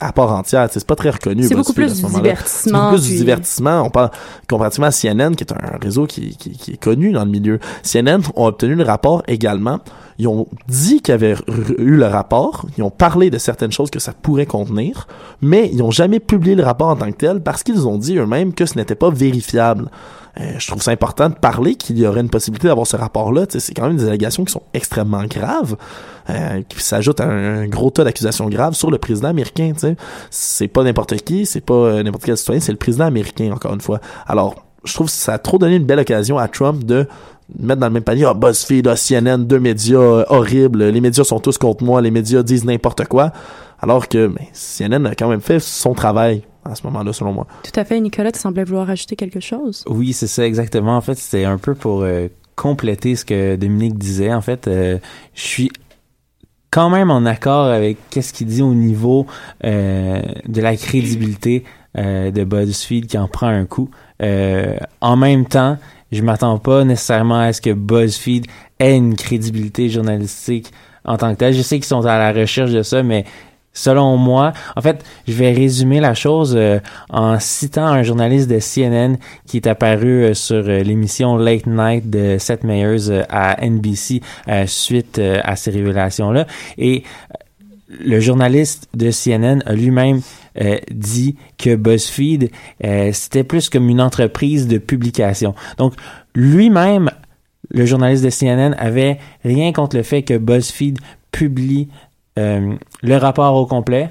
à part entière. tu sais, C'est pas très reconnu. C'est beaucoup BuzzFeed, à plus ce du moment-là. C'est divertissement. beaucoup plus du divertissement. On parle comparativement à CNN, qui est un réseau qui, qui, qui est connu dans le milieu. CNN ont obtenu le rapport également. Ils ont dit qu'ils avaient r- eu le rapport. Ils ont parlé de certaines choses que ça pourrait contenir, mais ils n'ont jamais publié le rapport en tant que tel parce qu'ils ont dit eux-mêmes que ce n'était pas vérifiable. Euh, je trouve ça important de parler qu'il y aurait une possibilité d'avoir ce rapport-là. C'est quand même des allégations qui sont extrêmement graves, euh, qui s'ajoutent à un, gros tas d'accusations graves sur le président américain. C'est pas n'importe qui, c'est pas euh, n'importe quel citoyen, c'est le président américain, encore une fois. Alors, je trouve que ça a trop donné une belle occasion à Trump de mettre dans le même panier, ah, BuzzFeed, ah, CNN, deux médias euh, horribles, les médias sont tous contre moi, les médias disent n'importe quoi. Alors que ben, CNN a quand même fait son travail à ce moment-là, selon moi. Tout à fait. Nicolas, tu semblais vouloir ajouter quelque chose? Oui, c'est ça exactement. En fait, c'était un peu pour euh, compléter ce que Dominique disait. En fait, euh, je suis quand même en accord avec qu'est-ce qu'il dit au niveau euh, de la crédibilité euh, de BuzzFeed qui en prend un coup. Euh, en même temps, je m'attends pas nécessairement à ce que BuzzFeed ait une crédibilité journalistique en tant que telle. Je sais qu'ils sont à la recherche de ça, mais selon moi, en fait, je vais résumer la chose euh, en citant un journaliste de CNN qui est apparu euh, sur euh, l'émission Late Night de Seth Meyers à NBC suite à ces révélations-là. Et le journaliste de CNN a lui-même euh, dit que BuzzFeed, euh, c'était plus comme une entreprise de publication. Donc, lui-même, le journaliste de CNN, avait rien contre le fait que BuzzFeed publie euh, le rapport au complet.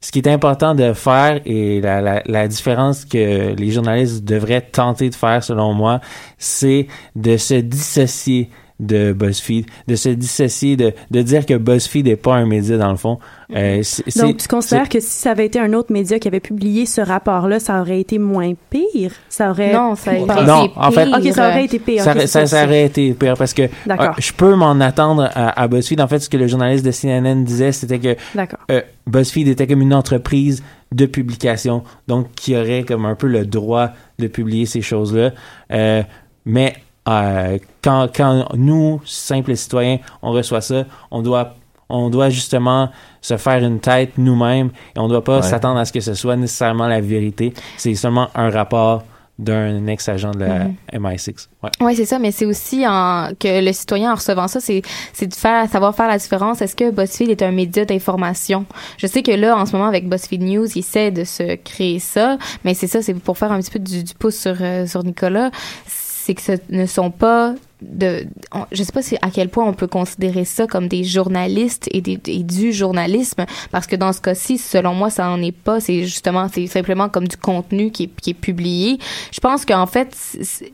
Ce qui est important de faire et la, la, la différence que les journalistes devraient tenter de faire, selon moi, c'est de se dissocier de BuzzFeed, de se dissocier, de, de dire que BuzzFeed n'est pas un média dans le fond. Euh, c'est- Donc, tu considères que si ça avait été un autre média qui avait publié ce rapport-là, ça aurait été moins pire? Ça aurait... Non, ça a été Non, en fait- Ok, ça aurait été pire. ça, aurait- c'est ça, ça aurait été pire parce que D'accord. euh, je peux m'en attendre à, à BuzzFeed. En fait, ce que le journaliste de CNN disait, c'était que D'accord. euh, BuzzFeed était comme une entreprise de publication, donc qui aurait comme un peu le droit de publier ces choses-là. Euh, mais euh, quand, quand nous, simples citoyens, on reçoit ça, on doit, on doit justement se faire une tête nous-mêmes et on ne doit pas Ouais. s'attendre à ce que ce soit nécessairement la vérité. C'est seulement un rapport d'un ex-agent de la MI6. Ouais. Oui, c'est ça, mais c'est aussi en, que le citoyen, en recevant ça, c'est, c'est de faire, savoir faire la différence. Est-ce que BuzzFeed est un média d'information? Je sais que là, en ce moment, avec BuzzFeed News, ils essaient de se créer ça, mais c'est ça, c'est pour faire un petit peu du, du pouce sur, euh, sur Nicolas. C'est que ce ne sont pas de, on- je sais pas si à quel point on peut considérer ça comme des journalistes et, des, du journalisme, parce que dans ce cas-ci, selon moi, ça en est pas. C'est justement, c'est simplement comme du contenu qui est, qui est publié. Je pense qu'en fait, c'est- c'est-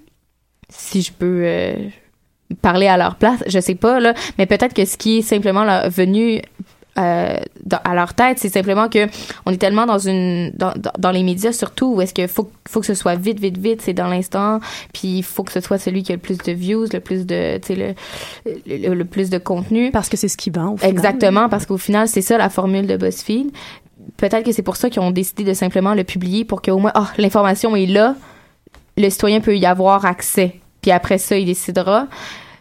si je peux euh, parler à leur place, je sais pas là, mais peut-être que ce qui est simplement là, venu euh, dans- à leur tête, c'est simplement que on est tellement dans une dans, les médias surtout où est-ce que faut faut que ce soit vite vite vite, c'est dans l'instant, puis il faut que ce soit celui qui a le plus de views, le plus de tu sais le, le le plus de contenu. Parce que c'est ce qui vend, au final. Exactement, parce qu'au final, c'est ça la formule de BuzzFeed. Peut-être que c'est pour ça qu'ils ont décidé de simplement le publier pour qu'au moins, ah, l'information est là, le citoyen peut y avoir accès. Puis après ça, il décidera.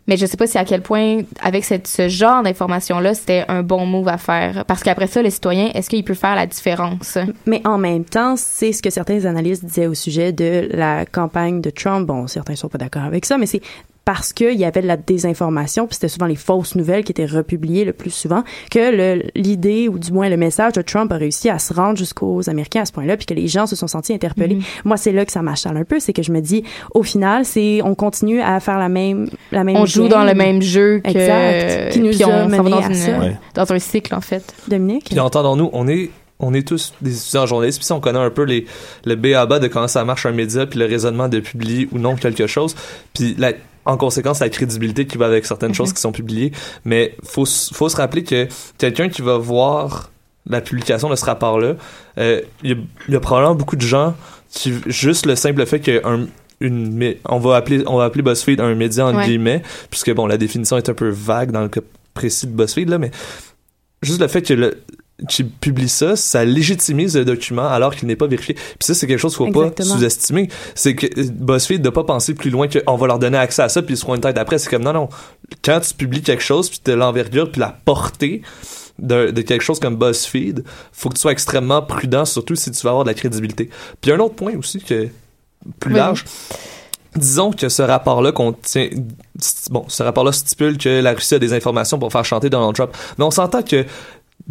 Mais je sais pas si à quel point, avec cette, ce genre d'information-là, c'était un bon move à faire. Parce qu'après ça, le citoyen, est-ce qu'il peut faire la différence? Mais en même temps, c'est ce que certains analystes disaient au sujet de la campagne de Trump. Bon, certains sont pas d'accord avec ça, mais c'est parce qu'il y avait de la désinformation, puis c'était souvent les fausses nouvelles qui étaient republiées le plus souvent, que l'idée, ou du moins le message de Trump a réussi à se rendre jusqu'aux Américains à ce point-là, puis que les gens se sont sentis interpellés. Mhm. Moi, c'est là que ça m'achale un peu, c'est que je me dis, au final, c'est on continue à faire la même la même On joue game. dans le même jeu que... Exact. Qui nous puis a on mené dans, à une- ça. Ouais. dans un cycle, en fait. Dominique? Puis entendons-nous, on est on est tous des étudiants en journalisme, puis si on connaît un peu les le B à bas de comment ça marche un média, puis le raisonnement de publier ou non quelque chose. Puis la- en conséquence la crédibilité qui va avec certaines choses qui sont publiées. Mais faut faut se rappeler que quelqu'un qui va voir la publication de ce rapport-là, euh, il y, a- il y a probablement beaucoup de gens qui juste le simple fait que un une mé- on va appeler on va appeler BuzzFeed un média entre Ouais. guillemets puisque bon la définition est un peu vague dans le cas précis de BuzzFeed là mais juste le fait que le tu publies ça, ça légitimise le document alors qu'il n'est pas vérifié. Puis ça, c'est quelque chose qu'il faut pas sous-estimer. C'est que euh, BuzzFeed ne pas penser plus loin qu'on va leur donner accès à ça puis ils seront une tête après. C'est comme non, non. Quand tu publies quelque chose puis t'as l'envergure puis la portée de, de quelque chose comme BuzzFeed, faut que tu sois extrêmement prudent, surtout si tu veux avoir de la crédibilité. Puis un autre point aussi que plus Oui. large. Disons que ce rapport-là contient, bon, ce rapport-là stipule que la Russie a des informations pour faire chanter Donald Trump. Mais on s'entend que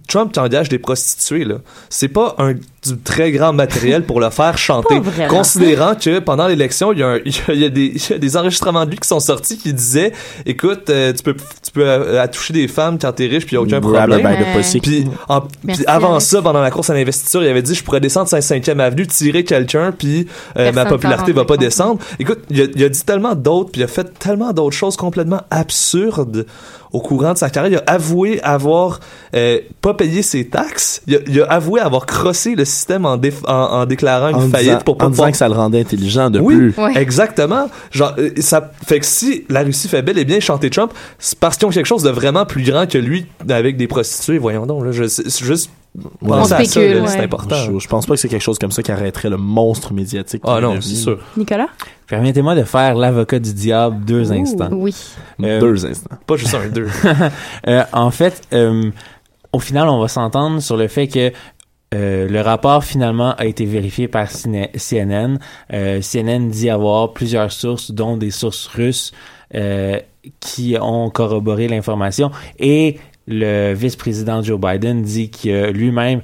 Trump qui engage des prostituées, là, c'est pas un du très grand matériel pour le faire chanter. Considérant que pendant l'élection, il y, a un- il y a- il y a des, il y a des enregistrements de lui qui sont sortis qui disaient, écoute, euh, tu peux, tu peux euh, toucher des femmes quand t'es riche puis y a aucun problème. Ouais. Puis, en- Merci, puis avant Alex. ça, pendant la course à l'investiture, il avait dit je pourrais descendre 5e avenue, tirer quelqu'un, puis euh, ma popularité va pas descendre. Écoute, il a, il a dit tellement d'autres, puis il a fait tellement d'autres choses complètement absurdes au courant de sa carrière. Il a avoué avoir euh, pas payé ses taxes. Il a, il a avoué avoir crossé le système en, déf- en, en déclarant une en faillite disant, pour pas en disant que ça le rendait intelligent de oui, plus. Ouais. exactement. Genre, euh, ça fait que si la Russie fait bel et bien chanter Trump, c'est parce qu'ils ont quelque chose de vraiment plus grand que lui avec des prostituées. Voyons donc, là, je, juste Spécule, ouais. c'est important. Je, je pense pas que c'est quelque chose comme ça qui arrêterait le monstre médiatique. Ah non, c'est sûr. Nicolas? Permettez-moi de faire l'avocat du diable deux instants. Oui. Euh, Deux instants. Pas juste un deux. [laughs] Euh, en fait, euh, au final, on va s'entendre sur le fait que euh, le rapport finalement a été vérifié par CNN. Euh, CNN dit avoir plusieurs sources, dont des sources russes, euh, qui ont corroboré l'information. Et le vice-président Joe Biden dit qu'il a lui-même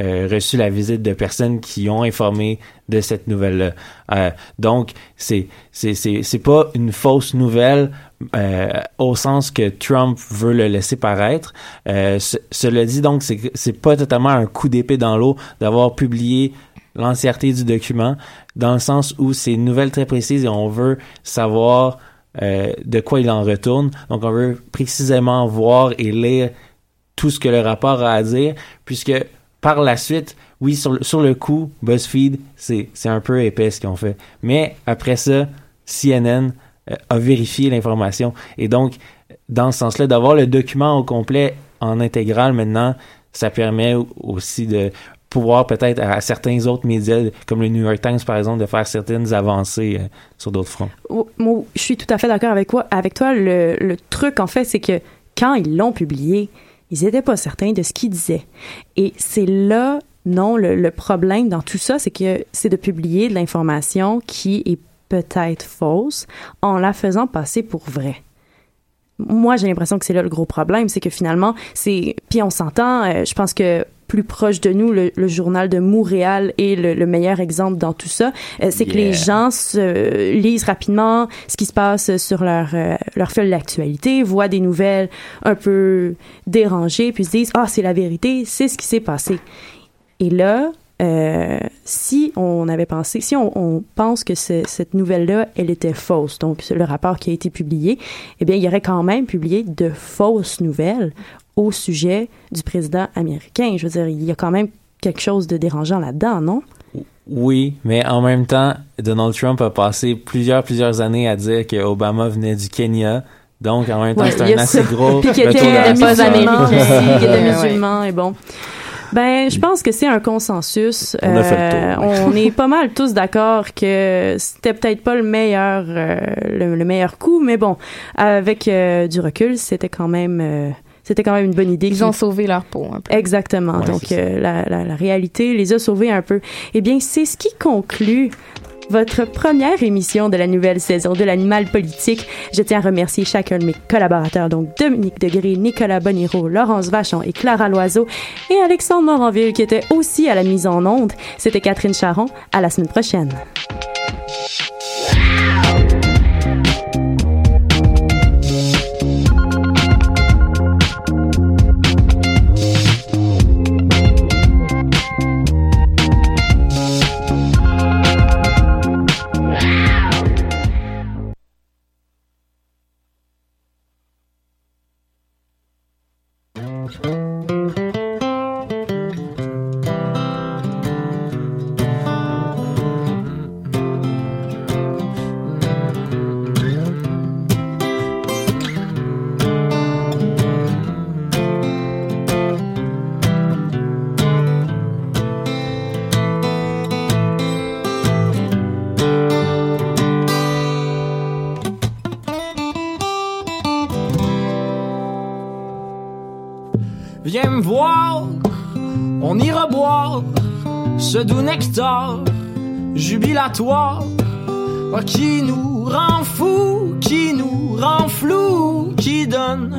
euh, reçu la visite de personnes qui ont informé de cette nouvelle-là. Euh, donc, c'est c'est pas une fausse nouvelle euh, au sens que Trump veut le laisser paraître. Euh, ce- cela dit, donc, c'est pas totalement un coup d'épée dans l'eau d'avoir publié l'entièreté du document, dans le sens où c'est une nouvelle très précise et on veut savoir euh, de quoi il en retourne. Donc, on veut précisément voir et lire tout ce que le rapport a à dire, puisque par la suite, oui, sur le, sur le coup, BuzzFeed, c'est un peu épais ce qu'ils ont fait. Mais après ça, CNN euh, a vérifié l'information. Et donc, dans ce sens-là, d'avoir le document au complet en intégral maintenant, ça permet aussi de pouvoir peut-être à certains autres médias, comme le New York Times par exemple, de faire certaines avancées euh, sur d'autres fronts. Moi, je suis tout à fait d'accord avec toi. Avec toi, le, le truc, en fait, c'est que quand ils l'ont publié, ils n'étaient pas certains de ce qu'ils disaient. Et c'est là, non, le, le problème dans tout ça, c'est que c'est de publier de l'information qui est peut-être fausse en la faisant passer pour vraie. Moi, j'ai l'impression que c'est là le gros problème, c'est que finalement, c'est. Puis on s'entend, euh, je pense que plus proche de nous, le, le journal de Montréal est le, le meilleur exemple dans tout ça. Euh, c'est que les gens se, lisent rapidement ce qui se passe sur leur, euh, leur fil d'actualité, voient des nouvelles un peu dérangées, puis se disent Ah, c'est la vérité, c'est ce qui s'est passé. Et là, euh, si on avait pensé, si on, on pense que ce- cette nouvelle-là, elle était fausse, donc le rapport qui a été publié, eh bien, il y aurait quand même publié de fausses nouvelles au sujet du président américain. Je veux dire, il y a quand même quelque chose de dérangeant là-dedans, non? Oui, mais en même temps, Donald Trump a passé plusieurs, plusieurs années à dire que Obama venait du Kenya. Donc, en même temps, Ouais, c'est un assez ça. gros Puis qu'il était pas américain. musulman aussi, qu'il était musulman, et bon. Ben, je pense que c'est un consensus. On a fait le tour, Euh, on est pas mal tous d'accord que c'était peut-être pas le meilleur, euh, le, le meilleur coup, mais bon, avec euh, du recul, c'était quand même, euh, c'était quand même une bonne idée. Ils qui- ont sauvé leur peau un peu. Exactement. Ouais, Donc, euh, la, la, la réalité les a sauvés un peu. Eh bien, c'est ce qui conclut votre première émission de la nouvelle saison de l'animal politique. Je tiens à remercier chacun de mes collaborateurs, donc Dominique Degré, Nicolas Boniro, Laurence Vachon et Clara Loiseau, et Alexandre Moranville qui était aussi à la mise en onde. C'était Catherine Charon. À la semaine prochaine. Ce doux nectar jubilatoire qui nous rend fou, qui nous rend flou, qui donne